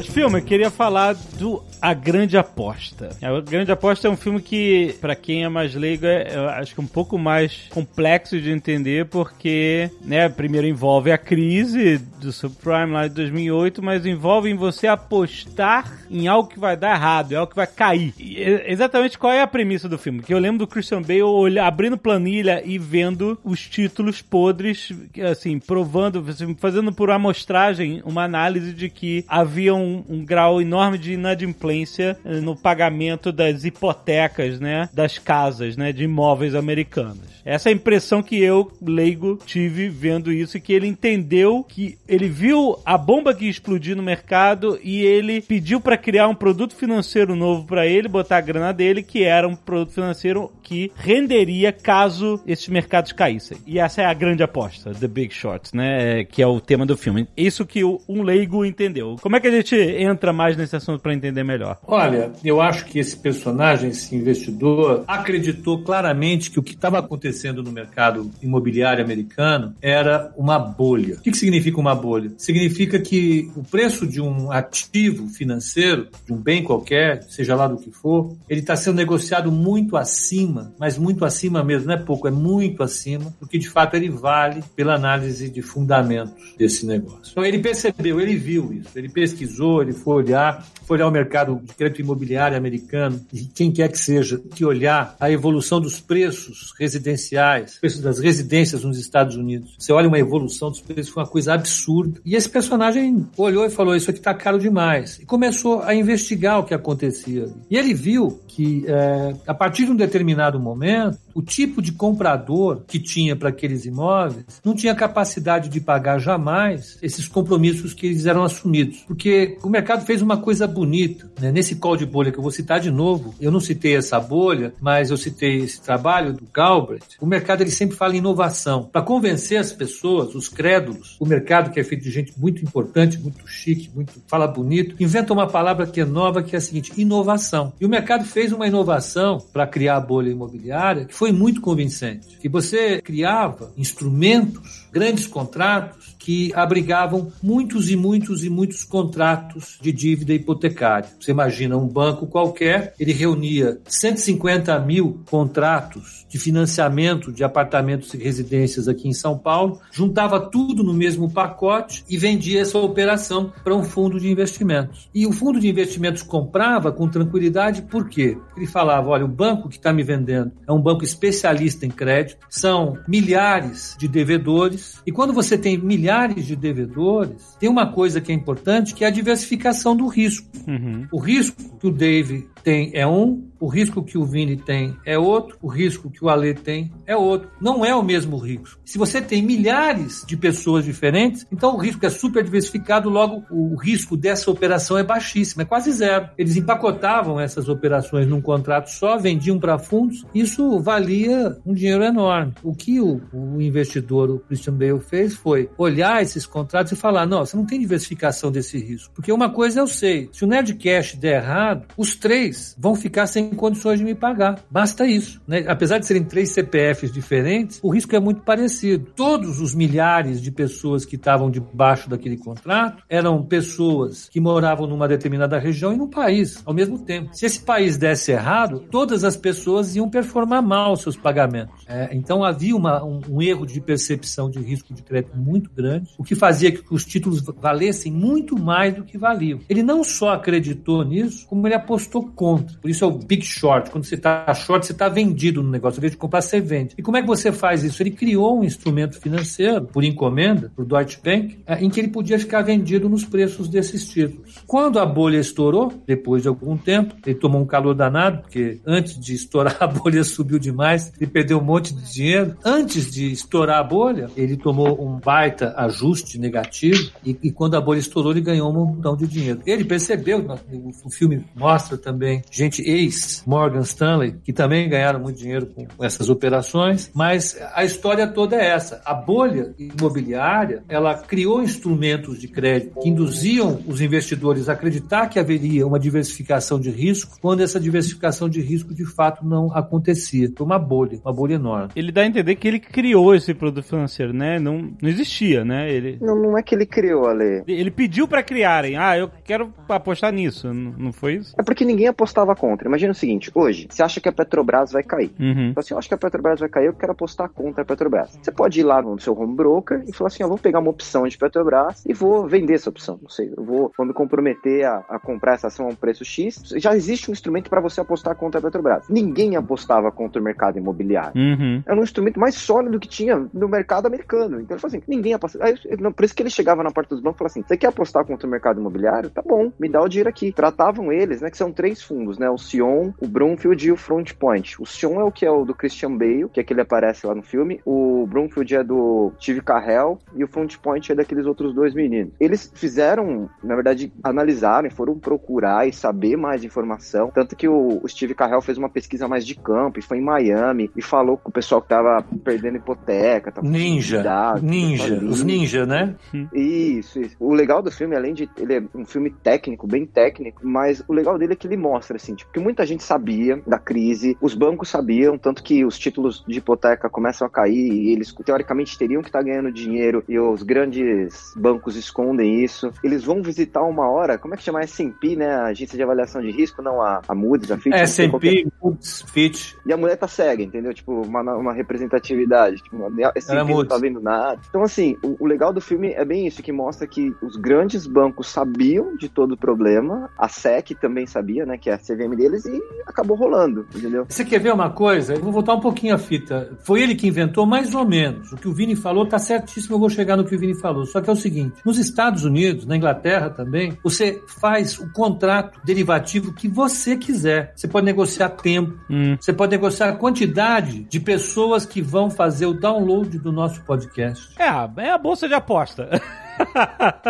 De filme, eu queria falar do A Grande Aposta. A Grande Aposta é um filme que, pra quem é mais leigo, é, eu acho que um pouco mais complexo de entender, porque, né, primeiro envolve a crise do subprime lá de 2008, mas envolve em você apostar em algo que vai dar errado, é algo que vai cair. E, é, exatamente qual é a premissa do filme? Que eu lembro do Christian Bale abrindo planilha e vendo os títulos podres, assim, provando, assim, fazendo por amostragem uma análise de que havia um, um grau enorme de inadimplência eh, no pagamento das hipotecas, né, das casas, né, de imóveis americanos. Essa é a impressão que eu, leigo, tive vendo isso e que ele entendeu que ele viu a bomba que explodiu no mercado e ele pediu para criar um produto financeiro novo para ele, botar a grana dele, que era um produto financeiro que renderia caso esses mercados caíssem. E essa é a grande aposta, The Big Short, né, que é o tema do filme. Isso que um leigo entendeu. Como é que a gente entra mais nesse assunto para entender melhor? melhor? Olha, eu acho que esse personagem, esse investidor, acreditou claramente que o que estava acontecendo no mercado imobiliário americano era uma bolha. O que, que significa uma bolha? Significa que o preço de um ativo financeiro, de um bem qualquer, seja lá do que for, ele está sendo negociado muito acima, mas muito acima mesmo, não é pouco, é muito acima do que de fato ele vale pela análise de fundamentos desse negócio. Então ele percebeu, ele viu isso, ele pesquisou, ele foi olhar, foi olhar o mercado de crédito imobiliário americano, e quem quer que seja, que olhar a evolução dos preços residenciais, preços das residências nos Estados Unidos. Você olha uma evolução dos preços, foi uma coisa absurda. E esse personagem olhou e falou: Isso aqui está caro demais. E começou a investigar o que acontecia. E ele viu que, é, a partir de um determinado momento, o tipo de comprador que tinha para aqueles imóveis não tinha capacidade de pagar jamais esses compromissos que eles eram assumidos. Porque o mercado fez uma coisa bonita. Né? Nesse call de bolha que eu vou citar de novo, eu não citei essa bolha, mas eu citei esse trabalho do Galbraith. O mercado ele sempre fala em inovação. Para convencer as pessoas, os crédulos, o mercado que é feito de gente muito importante, muito chique, muito fala bonito, inventa uma palavra que é nova, que é a seguinte: inovação. E o mercado fez uma inovação para criar a bolha imobiliária que foi muito convincente. Que você criava instrumentos, grandes contratos que abrigavam muitos e muitos e muitos contratos de dívida hipotecária. Você imagina um banco qualquer, ele reunia 150 mil contratos de financiamento de apartamentos e residências aqui em São Paulo, juntava tudo no mesmo pacote e vendia essa operação para um fundo de investimentos. E o fundo de investimentos comprava com tranquilidade, por quê? Ele falava: olha, o banco que está me vendendo é um banco especialista em crédito, são milhares de devedores, e quando você tem milhares milhares de devedores, tem uma coisa que é importante, que é a diversificação do risco. Uhum. O risco que o Dave tem é um, o risco que o Vini tem é outro, o risco que o Ale tem é outro. Não é o mesmo risco. Se você tem milhares de pessoas diferentes, então o risco é super diversificado, logo o risco dessa operação é baixíssimo, é quase zero. Eles empacotavam essas operações num contrato só, vendiam para fundos, isso valia um dinheiro enorme. O que o, o investidor, o Christian Bale, fez foi olhar esses contratos e falar: não, você não tem diversificação desse risco. Porque uma coisa eu sei: se o Nerdcast der errado, os três vão ficar sem condições de me pagar. Basta isso. Né? Apesar de serem três CPFs diferentes, o risco é muito parecido. Todos os milhares de pessoas que estavam debaixo daquele contrato eram pessoas que moravam numa determinada região e num país ao mesmo tempo. Se esse país desse errado, todas as pessoas iam performar mal seus pagamentos. É, então havia uma, um, um erro de percepção de risco de crédito muito grande, o que fazia que os títulos valessem muito mais do que valiam. Ele não só acreditou nisso, como ele apostou contra. Por isso é o big short. Quando você está short, você está vendido no negócio. Ao invés de comprar, você vende. E como é que você faz isso? Ele criou um instrumento financeiro, por encomenda, por Deutsche Bank, é, em que ele podia ficar vendido nos preços desses títulos. Quando a bolha estourou, depois de algum tempo, ele tomou um calor danado, porque antes de estourar a bolha subiu demais, ele perdeu um monte de dinheiro. Antes de estourar a bolha, ele tomou um baita ajuste negativo e, e quando a bolha estourou, ele ganhou um montão de dinheiro. Ele percebeu, o filme mostra também gente ex Morgan Stanley, que também ganharam muito dinheiro com, essas operações, mas a história toda é essa. A bolha imobiliária, ela criou instrumentos de crédito que induziam os investidores a acreditar que haveria uma diversificação de risco, quando essa diversificação de risco de fato não acontecia. Foi uma bolha, uma bolha enorme. Ele dá a entender que ele criou esse produto financeiro, né? Não, não existia, né? Ele, Não, não é que ele criou, Ale. ele pediu pra criarem. Ah, eu quero apostar nisso. Não não foi isso? É porque ninguém apostava contra. Imagina o seguinte, hoje, você acha que a Petrobras vai cair. Uhum. Então, assim, eu acho que a Petrobras vai cair, eu quero apostar contra a Petrobras. Você pode ir lá no seu home broker e falar assim, eu vou pegar uma opção de Petrobras e vou vender essa opção. Não sei, eu vou, vou me comprometer a, a comprar essa ação a um preço X. Já existe um instrumento para você apostar contra a Petrobras. Ninguém apostava contra o mercado imobiliário. Uhum. Era um instrumento mais sólido que tinha no mercado americano. Então ele falou assim: ninguém aposta. Aí, ele- por isso que ele chegava na porta dos bancos e falava assim: você quer apostar contra o mercado imobiliário? Tá bom, me dá o dinheiro aqui. Tratavam eles, né? Que são três fundos, né? O Sion, o Broomfield e o Front Point. O Sion é o que é o do Christian Bale, que é que ele aparece lá no filme. O Broomfield é do Steve Carell e o Front Point é daqueles outros dois meninos. Eles fizeram, na verdade, analisaram e foram procurar e saber mais informação. Tanto que o, o Steve Carell fez uma pesquisa mais de campo e foi em Miami e falou com o pessoal que tava perdendo hipoteca. Tava Ninja. Ninja. Os ninja, né? Isso, isso. O legal do filme, além de ele é um filme técnico, bem técnico, mas o legal dele é que ele mostra, assim, tipo, que muita gente sabia da crise, os bancos sabiam, tanto que os títulos de hipoteca começam a cair e eles, teoricamente, teriam que estar ganhando dinheiro e os grandes bancos escondem isso. Eles vão visitar uma hora, como é que chama? A S&P, né? A agência de avaliação de risco, não a, a Moody's, a Fitch. É, é. S&P, Moody's, Fitch. E a mulher tá cega, entendeu? Tipo, uma, uma representatividade. Tipo, Era não tá vendo nada. Então, assim, o, o legal do filme é bem isso, que mostra que os grandes bancos sabiam de todo o problema, a SEC também sabia, né, que é a CVM deles, e acabou rolando, entendeu? Você quer ver uma coisa? Eu vou voltar um pouquinho a fita. Foi ele que inventou mais ou menos. O que o Vini falou tá certíssimo, eu vou chegar no que o Vini falou. Só que é o seguinte, nos Estados Unidos, na Inglaterra também, você faz o contrato derivativo que você quiser. Você pode negociar tempo, Hum. você pode negociar a quantidade de pessoas que vão fazer o download do nosso podcast. É, é a bolsa de aposta.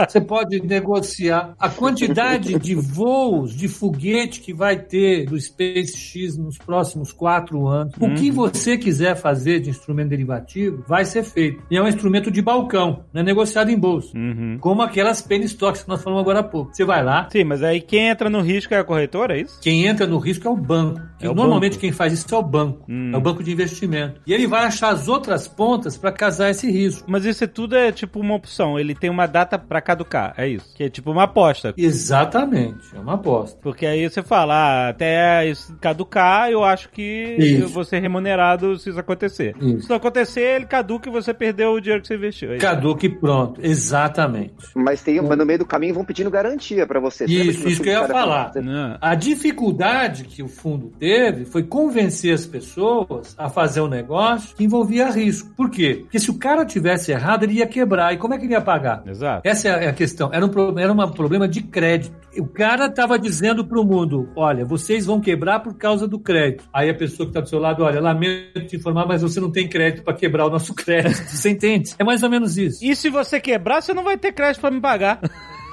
Você pode negociar a quantidade de voos de foguete que vai ter do SpaceX nos próximos quatro anos. O que você quiser fazer de instrumento derivativo vai ser feito. E é um instrumento de balcão, não é negociado em bolsa. Uhum. Como aquelas penny stocks que nós falamos agora há pouco. Você vai lá, Sim, mas aí quem entra no risco é a corretora, é isso? quem entra no risco é o banco. É o Normalmente banco. quem faz isso é o banco. Hum. É o banco de investimento. E ele vai achar as outras pontas para casar esse risco. Mas isso tudo é tipo uma opção. Ele tem uma data pra caducar, é isso. Que é tipo uma aposta. Exatamente, é uma aposta. Porque aí você fala, ah, até isso caducar, eu acho que Isso. eu vou ser remunerado se isso acontecer. Isso. Se não acontecer, ele caduca e você perdeu o dinheiro que você investiu. É. Caduca e pronto, exatamente. Mas, tem, mas no meio do caminho vão pedindo garantia pra você. Isso, isso que eu ia falar. A dificuldade que o fundo teve foi convencer as pessoas a fazer um negócio que envolvia risco. Por quê? Porque se o cara tivesse errado, ele ia quebrar. E como é que ele ia pagar? Exato. Essa é a questão. Era um, era um problema de crédito. O cara estava dizendo para o mundo: olha, vocês vão quebrar por causa do crédito. Aí a pessoa que está do seu lado, olha, lamento te informar, mas você não tem crédito para quebrar o nosso crédito. Você entende? É mais ou menos isso. E se você quebrar, você não vai ter crédito pra me pagar.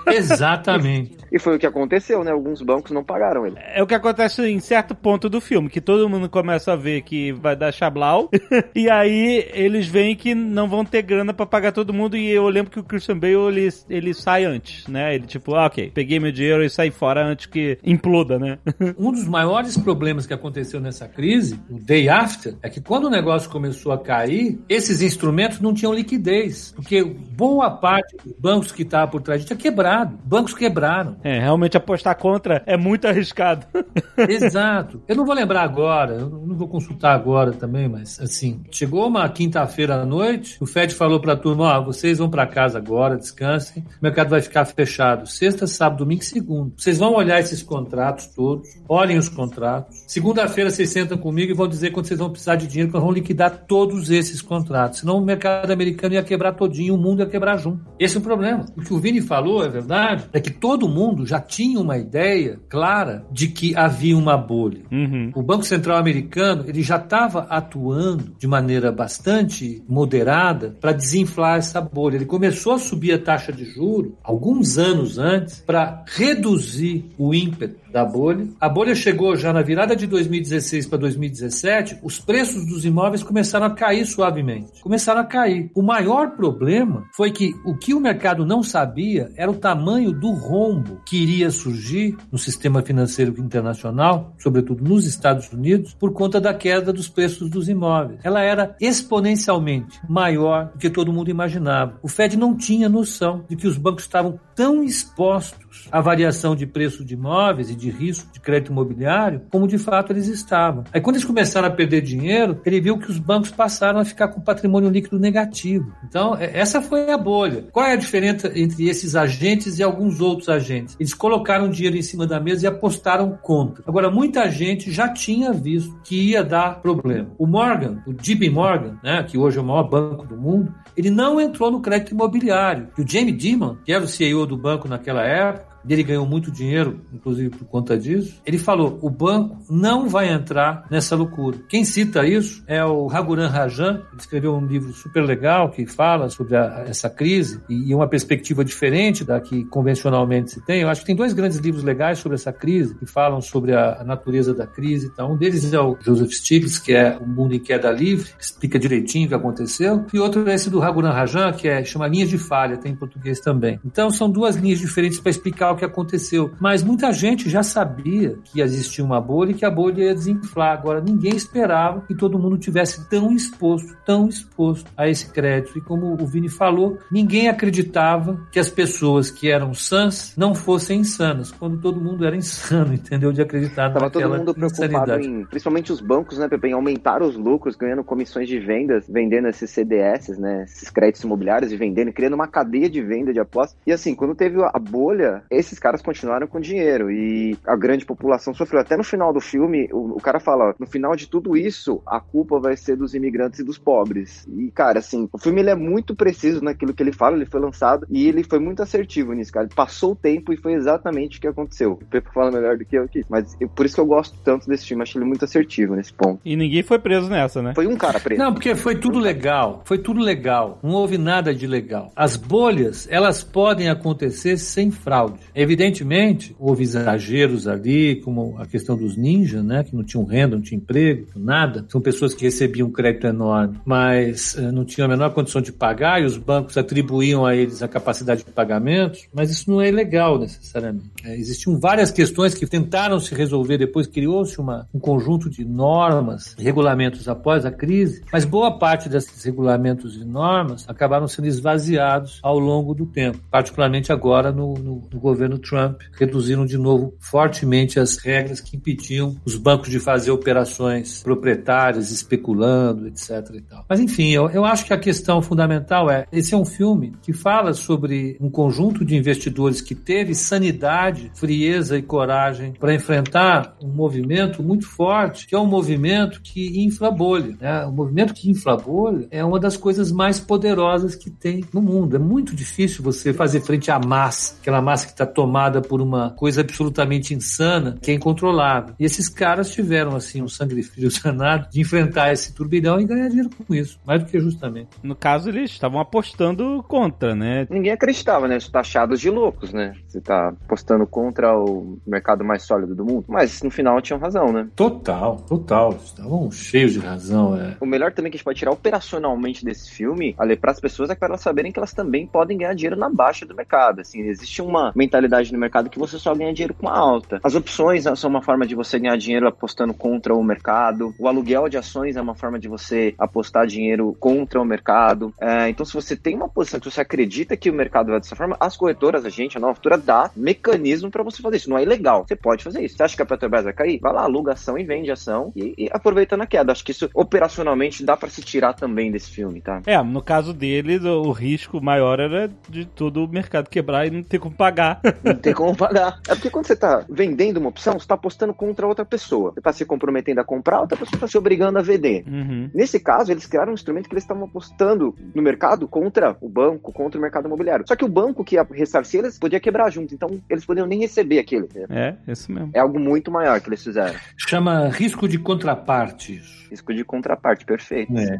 Exatamente. E foi o que aconteceu, né? Alguns bancos não pagaram ele. É o que acontece em certo ponto do filme, que todo mundo começa a ver que vai dar chablau, e aí eles veem que não vão ter grana pra pagar todo mundo, e eu lembro que o Christian Bale, ele, ele sai antes, né? Ele tipo, ah, ok, peguei meu dinheiro e saí fora antes que imploda, né? Um dos maiores problemas que aconteceu nessa crise, o day after, é que quando o negócio começou a cair, esses instrumentos não tinham liquidez, porque boa parte dos bancos que estavam por trás disso tinha quebrado. Bancos quebraram. É, realmente apostar contra é muito arriscado. Exato. Eu não vou lembrar agora, eu não vou consultar agora também, mas assim, chegou uma quinta-feira à noite, o Fed falou pra turma, ó, vocês vão pra casa agora, descansem, o mercado vai ficar fechado sexta, sábado, domingo e segunda. Vocês vão olhar esses contratos todos, olhem os contratos. Segunda-feira vocês sentam comigo e vão dizer quando vocês vão precisar de dinheiro, que vamos liquidar todos esses contratos. Senão o mercado americano ia quebrar todinho, o mundo ia quebrar junto. Esse é o problema. O que o Vini falou, é verdade, é que todo mundo já tinha uma ideia clara de que havia uma bolha. Uhum. O Banco Central americano ele já estava atuando de maneira bastante moderada para desinflar essa bolha. Ele começou a subir a taxa de juro alguns anos antes para reduzir o ímpeto da bolha. A bolha chegou já na virada de 2016 para 2017, os preços dos imóveis começaram a cair suavemente. Começaram a cair. O maior problema foi que o que o mercado não sabia era o tamanho do rombo que iria surgir no sistema financeiro internacional, sobretudo nos Estados Unidos, por conta da queda dos preços dos imóveis. Ela era exponencialmente maior do que todo mundo imaginava. O Fed não tinha noção de que os bancos estavam tão expostos à variação de preço de imóveis e de risco de crédito imobiliário como de fato eles estavam. Aí quando eles começaram a perder dinheiro, ele viu que os bancos passaram a ficar com patrimônio líquido negativo. Então, é- essa foi a bolha. Qual é a diferença entre esses agentes e alguns outros agentes? Eles colocaram dinheiro em cima da mesa e apostaram contra. Agora, muita gente já tinha visto que ia dar problema. O Morgan, o JP Morgan, né, que hoje é o maior banco do mundo, ele não entrou no crédito imobiliário. E o Jamie Dimon, que era o CEO do banco naquela época, ele ganhou muito dinheiro, inclusive por conta disso, ele falou: o banco não vai entrar nessa loucura. Quem cita isso é o Raghuram Rajan, ele escreveu um livro super legal que fala sobre a, essa crise e, e uma perspectiva diferente da que convencionalmente se tem. Eu acho que tem dois grandes livros legais sobre essa crise que falam sobre a, a natureza da crise. Então, um deles é o Joseph Stiglitz, que é O Mundo em Queda Livre, que explica direitinho o que aconteceu, e outro é esse do Raghuram Rajan, que é chama Linhas de Falha, tem em português também. Então, são duas linhas diferentes para explicar o que aconteceu. Mas muita gente já sabia que existia uma bolha e que a bolha ia desinflar. Agora, ninguém esperava que todo mundo tivesse tão exposto, tão exposto a esse crédito. E como o Vini falou, ninguém acreditava que as pessoas que eram sãs não fossem insanas, quando todo mundo era insano, entendeu? De acreditar Tava todo mundo preocupado insanidade. em, principalmente os bancos, né, Pepe, em aumentar os lucros, ganhando comissões de vendas, vendendo esses CDS, né, esses créditos imobiliários e vendendo, criando uma cadeia de venda de apostas. E assim, quando teve a bolha, esses caras continuaram com dinheiro e a grande população sofreu. Até no final do filme, o, o cara fala, no final de tudo isso, a culpa vai ser dos imigrantes e dos pobres. E, cara, assim, o filme ele é muito preciso naquilo que ele fala, ele foi lançado e ele foi muito assertivo nisso, cara. Ele passou o tempo e foi exatamente o que aconteceu. O Pepe fala melhor do que eu aqui. Mas eu- por isso que eu gosto tanto desse filme, acho ele muito assertivo nesse ponto. E ninguém foi preso nessa, né? Foi um cara preso. Não, porque foi tudo legal. Foi tudo legal. Não houve nada de legal. As bolhas, elas podem acontecer sem fraude. Evidentemente, houve exageros ali, como a questão dos ninjas, né? Que não tinham renda, não tinham emprego, nada. São pessoas que recebiam crédito enorme, mas eh, não tinham a menor condição de pagar e os bancos atribuíam a eles a capacidade de pagamento. Mas isso não é ilegal necessariamente. Eh, existiam várias questões que tentaram se resolver depois, criou-se um conjunto de normas, regulamentos após a crise, mas boa parte desses regulamentos e normas acabaram sendo esvaziados ao longo do tempo, particularmente agora no, no- no governo Trump, reduziram de novo fortemente as regras que impediam os bancos de fazer operações proprietárias, especulando, etc. E tal. Mas enfim, eu, eu acho que a questão fundamental é: esse é um filme que fala sobre um conjunto de investidores que teve sanidade, frieza e coragem para enfrentar um movimento muito forte, que é um movimento que infla bolha. Né? O movimento que infla bolha é uma das coisas mais poderosas que tem no mundo. É muito difícil você fazer frente à massa, aquela massa que está tomada por uma coisa absolutamente insana, que é incontrolável. E esses caras tiveram assim um sangue frio danado de enfrentar esse turbilhão e ganhar dinheiro com isso, mais do que justamente. No caso, eles estavam apostando contra, né? Ninguém acreditava, né? Taxados de loucos, né? Você tá apostando contra o mercado mais sólido do mundo. Mas no final tinham razão, né? Total, total. Estavam cheios de razão. É. O melhor também que a gente pode tirar operacionalmente desse filme, ali para as pessoas, é para elas saberem que elas também podem ganhar dinheiro na baixa do mercado. Assim, existe uma mentalidade no mercado que você só ganha dinheiro com a alta. As opções são uma forma de você ganhar dinheiro apostando contra o mercado. O aluguel de ações é uma forma de você apostar dinheiro contra o mercado. É, então, se você tem uma posição que você acredita que o mercado vai dessa forma, as corretoras, a gente, a nova futura, dá mecanismo para você fazer isso. Não é ilegal. Você pode fazer isso. Você acha que a Petrobras vai cair? Vai lá, aluga ação e vende ação e, e aproveitando a queda. Acho que isso operacionalmente dá para se tirar também desse filme, tá? É, no caso deles, o risco maior era de todo o mercado quebrar e não ter como pagar. Não tem como pagar. É porque quando você tá vendendo uma opção, você tá apostando contra outra pessoa. Você tá se comprometendo a comprar, outra pessoa tá se obrigando a vender. Uhum. Nesse caso, eles criaram um instrumento que eles estavam apostando no mercado contra o banco, contra o mercado imobiliário. Só que o banco que ia ressarcir eles podia quebrar junto, então eles podiam nem receber aquilo. É, isso mesmo. É algo muito maior que eles fizeram. Chama risco de contraparte. Risco de contraparte, perfeito. É.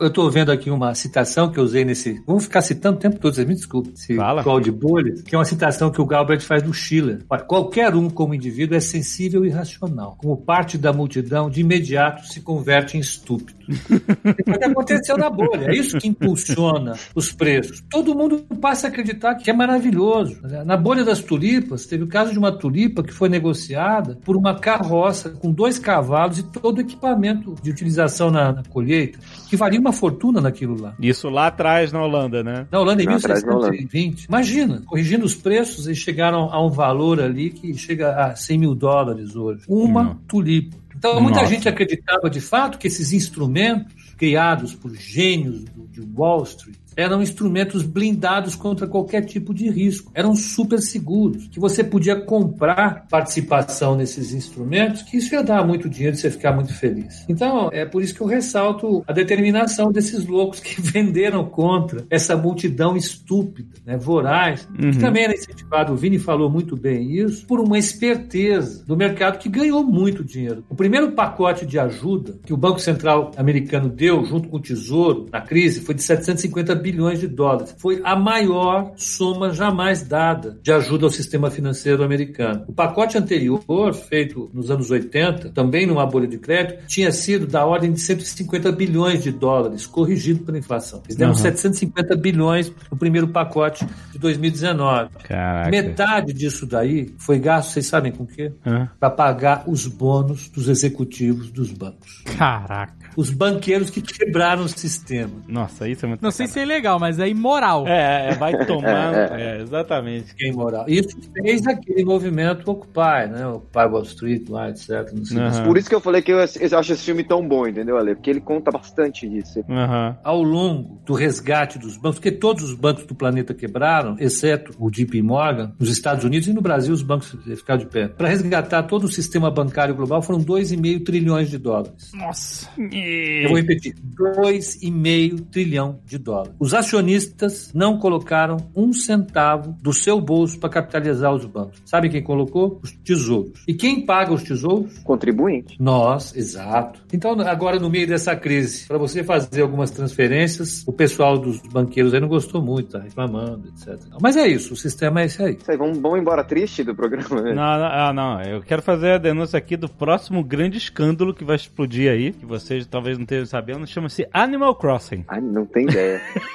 Eu estou vendo aqui uma citação que eu usei nesse. Vamos ficar citando o tempo todo, vocês me desculpem. Esse Fala. call de bolhas, que é uma citação que o Galbraith faz do Schiller. Olha, Qualquer um, como indivíduo, é sensível e racional. Como parte da multidão, de imediato se converte em estúpido. O que aconteceu na bolha. É isso que impulsiona os preços. Todo mundo passa a acreditar que é maravilhoso. Na bolha das tulipas, teve o caso de uma tulipa que foi negociada por uma carroça com dois cavalos e todo o equipamento de utilização na, na colheita, que valia uma fortuna naquilo lá. Isso lá atrás na Holanda, né? Na Holanda, em Lá atrás, na Holanda. 1620. Imagina, corrigindo os preços, eles chegaram a um valor ali que chega a 100 mil dólares hoje. Uma Hum. tulipa. Então, muita Nossa. gente acreditava de fato que esses instrumentos criados por gênios do- de Wall Street eram instrumentos blindados contra qualquer tipo de risco. Eram super seguros, que você podia comprar participação nesses instrumentos, que isso ia dar muito dinheiro e você ficar muito feliz. Então, é por isso que eu ressalto a determinação desses loucos que venderam contra essa multidão estúpida, né, voraz, uhum. que também era incentivado, o Vini falou muito bem isso, por uma esperteza do mercado que ganhou muito dinheiro. O primeiro pacote de ajuda que o Banco Central americano deu, junto com o Tesouro, na crise, foi de 750 bilhões de dólares. Foi a maior soma jamais dada de ajuda ao sistema financeiro americano. O pacote anterior, feito nos anos 80, também numa bolha de crédito, tinha sido da ordem de 150 bilhões de dólares, corrigido pela inflação. Eles deram uhum. 750 bilhões no primeiro pacote de 2019. Caraca. Metade disso daí foi gasto, vocês sabem com o quê? Uhum. Para pagar os bônus dos executivos dos bancos. Caraca. Os banqueiros que quebraram o sistema. Nossa, isso é muito. Não sei se é legal, mas é imoral. É, é vai tomar. é, exatamente. É imoral. Isso fez aquele movimento Occupy, né? Occupy Wall Street lá, etc. Uhum. Por isso que eu falei que eu, eu, acho esse filme tão bom, entendeu, Ale? Porque ele conta bastante disso. Uhum. Ao longo do resgate dos bancos, porque todos os bancos do planeta quebraram, exceto o JP Morgan, nos Estados Unidos e no Brasil os bancos ficaram de pé. Para resgatar todo o sistema bancário global foram 2,5 trilhões de dólares. Nossa. Eu vou repetir: 2,5 trilhão de dólares. Os acionistas não colocaram um centavo do seu bolso para capitalizar os bancos. Sabe quem colocou? Os tesouros. E quem paga os tesouros? Contribuinte. Nós, exato. Então, agora no meio dessa crise, para você fazer algumas transferências, o pessoal dos banqueiros aí não gostou muito, tá reclamando, etc. Mas é isso, o sistema é esse aí. Isso aí, vamos, vamos embora triste do programa. Né? Não, não, ah, não, eu quero fazer a denúncia aqui do próximo grande escândalo que vai explodir aí, que vocês talvez não estejam sabendo, chama-se Animal Crossing. Ai, não tem ideia.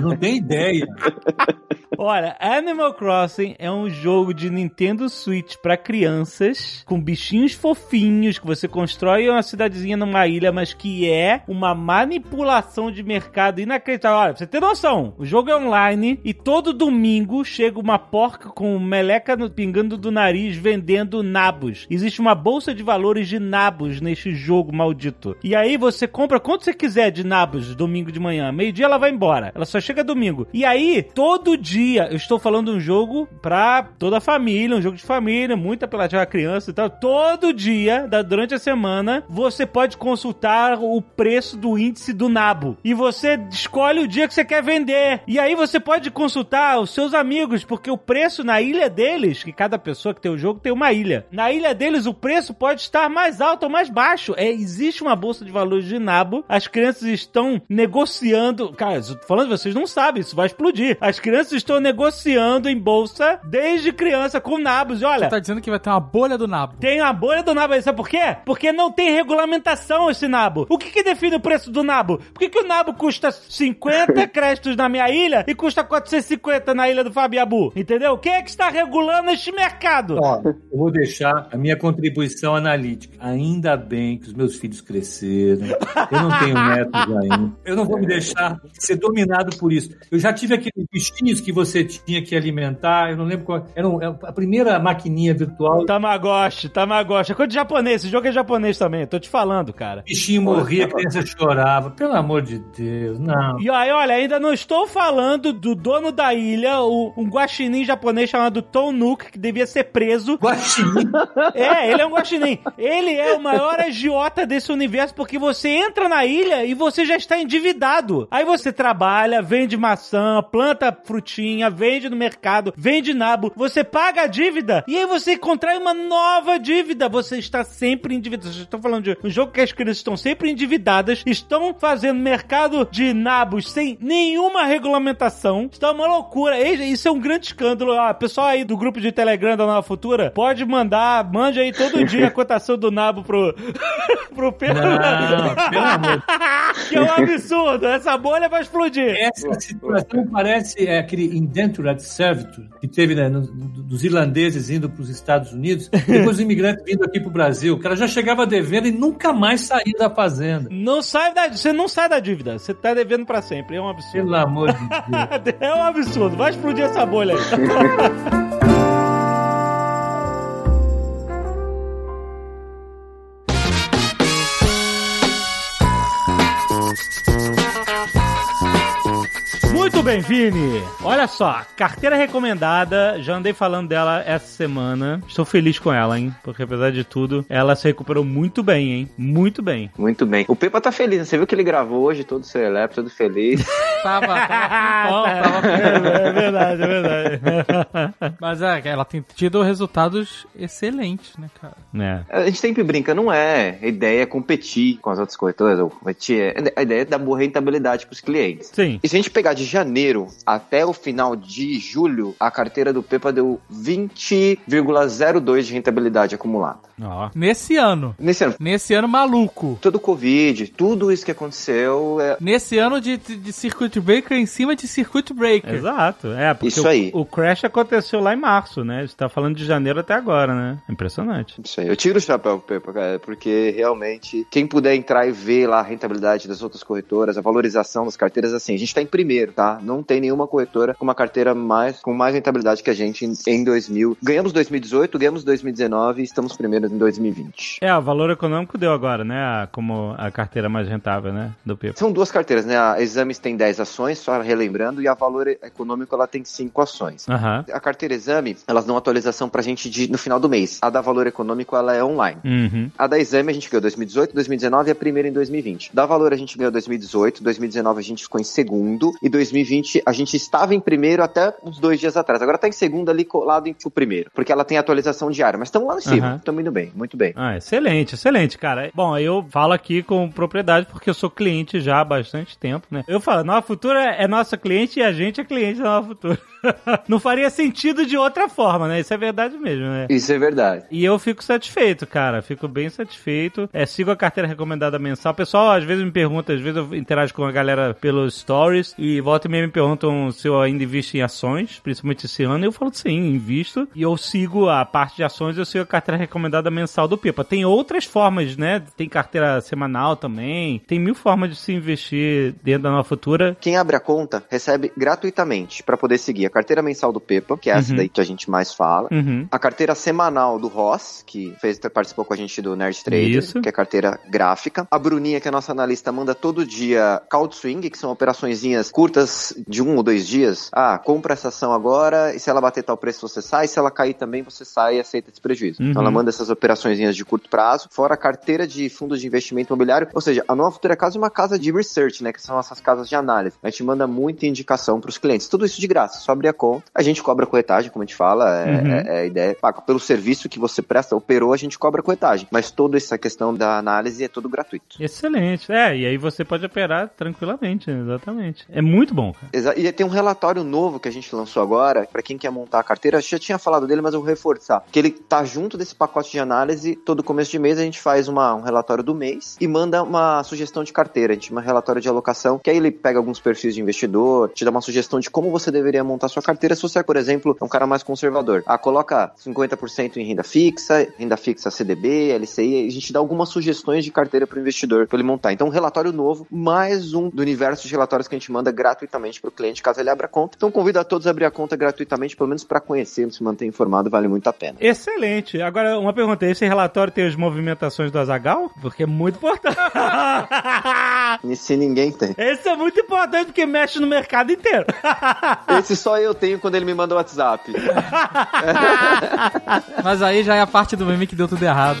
não tenho ideia. Olha, Animal Crossing é um jogo de Nintendo Switch para crianças, com bichinhos fofinhos que você constrói uma cidadezinha numa ilha, mas que é uma manipulação de mercado inacreditável. Olha, pra você ter noção, o jogo é online e todo domingo chega uma porca com meleca pingando do nariz vendendo nabos. Existe uma bolsa de valores de nabos neste jogo maldito. E aí você compra quanto você quiser de nabos domingo de manhã. Meio-dia ela vai embora. Ela só chega domingo. E aí, todo dia eu estou falando um jogo pra toda a família, um jogo de família, muito apelativo à criança e tal. Todo dia, da, durante a semana, você pode consultar o preço do índice do Nabo. E você escolhe o dia que você quer vender. E aí você pode consultar os seus amigos, porque o preço na ilha deles, que cada pessoa que tem o jogo tem uma ilha. Na ilha deles, o preço pode estar mais alto ou mais baixo. É, existe uma bolsa de valores de Nabo. As crianças estão negociando. Cara, falando, vocês não sabem, isso vai explodir. As crianças estão negociando em bolsa desde criança com nabos. E olha. Você tá dizendo que vai ter uma bolha do nabo. Tem uma bolha do nabo aí, sabe por quê? Porque não tem regulamentação esse nabo. O que, que define o preço do nabo? Por que, que o nabo custa 50 créditos na minha ilha e custa 450 na ilha do Fabiabu? Entendeu? Quem é que está regulando este mercado? Ó, eu vou deixar a minha contribuição analítica. Ainda bem que os meus filhos cresceram. Eu não tenho netos ainda. Eu não vou me deixar ser dominado por isso. Eu já tive aqueles bichinhos que você tinha que alimentar. Eu não lembro qual. Era um, é a primeira maquininha virtual. Tamagotchi, Tamagotchi. É coisa de japonês. Esse jogo é japonês também. Tô te falando, cara. O bichinho morria, a criança chorava. Pelo amor de Deus, não. E aí, olha, ainda não estou falando do dono da ilha, o, um guaxinim japonês chamado Tom Nook, que devia ser preso. Guaxinim? É, ele é um guaxinim. Ele é o maior agiota desse universo porque você entra na ilha e você já está endividado. Aí você trabalha, vende maçã, planta frutinha, vende no mercado, vende nabo, você paga a dívida e aí você contrai uma nova dívida. Você está sempre endividado. Vocês estão falando de um jogo que as crianças estão sempre endividadas, estão fazendo mercado de nabos sem nenhuma regulamentação. Está uma loucura. Isso é um grande escândalo. Ah, pessoal aí do grupo de Telegram da Nova Futura, pode mandar, mande aí todo dia a cotação do nabo pro, pro Pedro. Não, pelo amor. que é um absurdo. Essa bolha vai explodir. Essa situação parece é, aquele indentured servitude que teve né, no, dos irlandeses indo para os Estados Unidos, depois os imigrantes vindo aqui para o Brasil. O cara já chegava devendo e nunca mais saía da fazenda. Não sai da, você não sai da dívida, você está devendo para sempre. É um absurdo. Pelo amor de Deus. é um absurdo. Vai explodir essa bolha aí. Muito bem, Vini. Olha só, carteira recomendada, já andei falando dela essa semana. Estou feliz com ela, hein? Porque apesar de tudo, ela se recuperou muito bem, hein? Muito bem. Muito bem. O Pepa tá feliz, né? Você viu que ele gravou hoje, todo celebre, todo feliz. Tava, tava, tava É verdade, é verdade. Mas é, ela tem tido resultados excelentes, né, cara? É. A gente sempre brinca, não é. A ideia é competir com as outras corretoras, ou competir. é- A ideia é dar boa rentabilidade pros clientes. Sim. E se a gente pegar de janeiro até o final de julho, a carteira do Pepa deu 20,02 de rentabilidade acumulada. Nesse ano. Nesse ano, Nesse ano maluco. todo o Covid, tudo isso que aconteceu, é, Nesse ano de, de, de circuit breaker em cima de circuit breaker. Exato. É, porque Isso o, aí. o crash aconteceu lá em março, né? Você tá falando de janeiro até agora, né? Impressionante. Isso aí. Eu tiro o chapéu pro Pepa, cara, porque realmente, quem puder entrar e ver lá a rentabilidade das outras corretoras, a valorização das carteiras, assim, a gente tá em primeiro, tá? Não tem nenhuma corretora com uma carteira mais, com mais rentabilidade que a gente em, em 2000. Ganhamos 2018, ganhamos 2019 e estamos primeiros em 2020. É, o valor econômico deu agora, né? a- Como a carteira mais rentável, né? Do Pepa. São duas carteiras, né? A Exames tem 10 ações, só relembrando, e a Valor Econômico ela tem 5 ações. Aham. A carteira Exame, elas dão atualização pra gente de, no final do mês. A da Valor Econômico, ela é online. Uhum. A da Exame a gente ganhou 2018, 2019 e a primeira em 2020. Da Valor a gente ganhou 2018, 2019 a gente ficou em segundo e 2020 a gente estava em primeiro até uns dois dias atrás. Agora tá em segundo ali colado em o primeiro, porque ela tem atualização diária, mas estamos lá em cima, estamos indo bem, muito bem. Ah, excelente, excelente, cara. Bom, eu falo aqui com propriedade porque eu sou cliente já há bastante tempo, né? Eu falo, Nova Futura é nossa cliente e a gente é cliente da Nova Futura. Não faria sentido de outra forma, né? Isso é verdade mesmo, né? Isso é verdade. E eu fico satisfeito, cara. Fico bem satisfeito. É, sigo a carteira recomendada mensal. O pessoal às vezes me pergunta, às vezes eu interajo com a galera pelos stories e volta e meia me perguntam se eu ainda invisto em ações, principalmente esse ano. E eu falo sim, invisto. E eu sigo a parte de ações, eu sigo a carteira recomendada mensal do Pipa. Tem outras formas, né? Tem carteira semanal também. Tem mil formas de se investir dentro da Nova Futura. Quem abre a conta recebe gratuitamente para poder seguir a carteira mensal do Pepa, que é essa Uhum. daí que a gente mais fala. Uhum. A carteira semanal do Ross, que fez, participou com a gente do Nerd Trader, Isso. que é carteira gráfica. A Bruninha, que é a nossa analista, manda todo dia Count Swing, que são operaçõezinhas curtas de um ou dois dias. Ah, compra essa ação agora, e se ela bater tal preço você sai, se ela cair também você sai e aceita esse prejuízo. Uhum. Então ela manda essas operaçõezinhas de curto prazo, fora a carteira de fundos de investimento imobiliário, ou seja, a Nova Futura é quase uma casa de research, né, que são essas casas de análise. A gente manda muita indicação para os clientes. Tudo isso de graça, só abrir a conta. A gente cobra corretagem, como a gente fala, é, Uhum. é- é a ideia. Paga pelo serviço que você presta, operou, a gente cobra corretagem. Mas toda essa questão da análise é tudo gratuito. Excelente. É, e aí você pode operar tranquilamente, exatamente. É muito bom, cara. Exa- E tem um relatório novo que a gente lançou agora, para quem quer montar a carteira, eu já tinha falado dele, mas eu vou reforçar. Que ele tá junto desse pacote de análise, todo começo de mês a gente faz uma, um relatório do mês e manda uma sugestão de carteira, a gente chama relatório de alocação, que aí ele pega alguns perfis de investidor, te dá uma sugestão de como você deveria montar sua carteira se você, por exemplo, é um cara mais conservador. Ah, coloca 50% em renda fixa, renda fixa CDB, LCI, a gente dá algumas sugestões de carteira para o investidor para ele montar. Então, um relatório novo, mais um do universo de relatórios que a gente manda gratuitamente para o cliente, caso ele abra a conta. Então, convido a todos a abrir a conta gratuitamente, pelo menos para conhecer, se manter informado, vale muito a pena. Excelente. Agora, uma pergunta: esse relatório tem as movimentações do Azagal? Porque é muito importante. E se ninguém tem. Esse é muito importante porque mexe no mercado inteiro. Esse só eu tenho quando ele me manda o WhatsApp. Mas aí já é a parte do meme que deu tudo errado.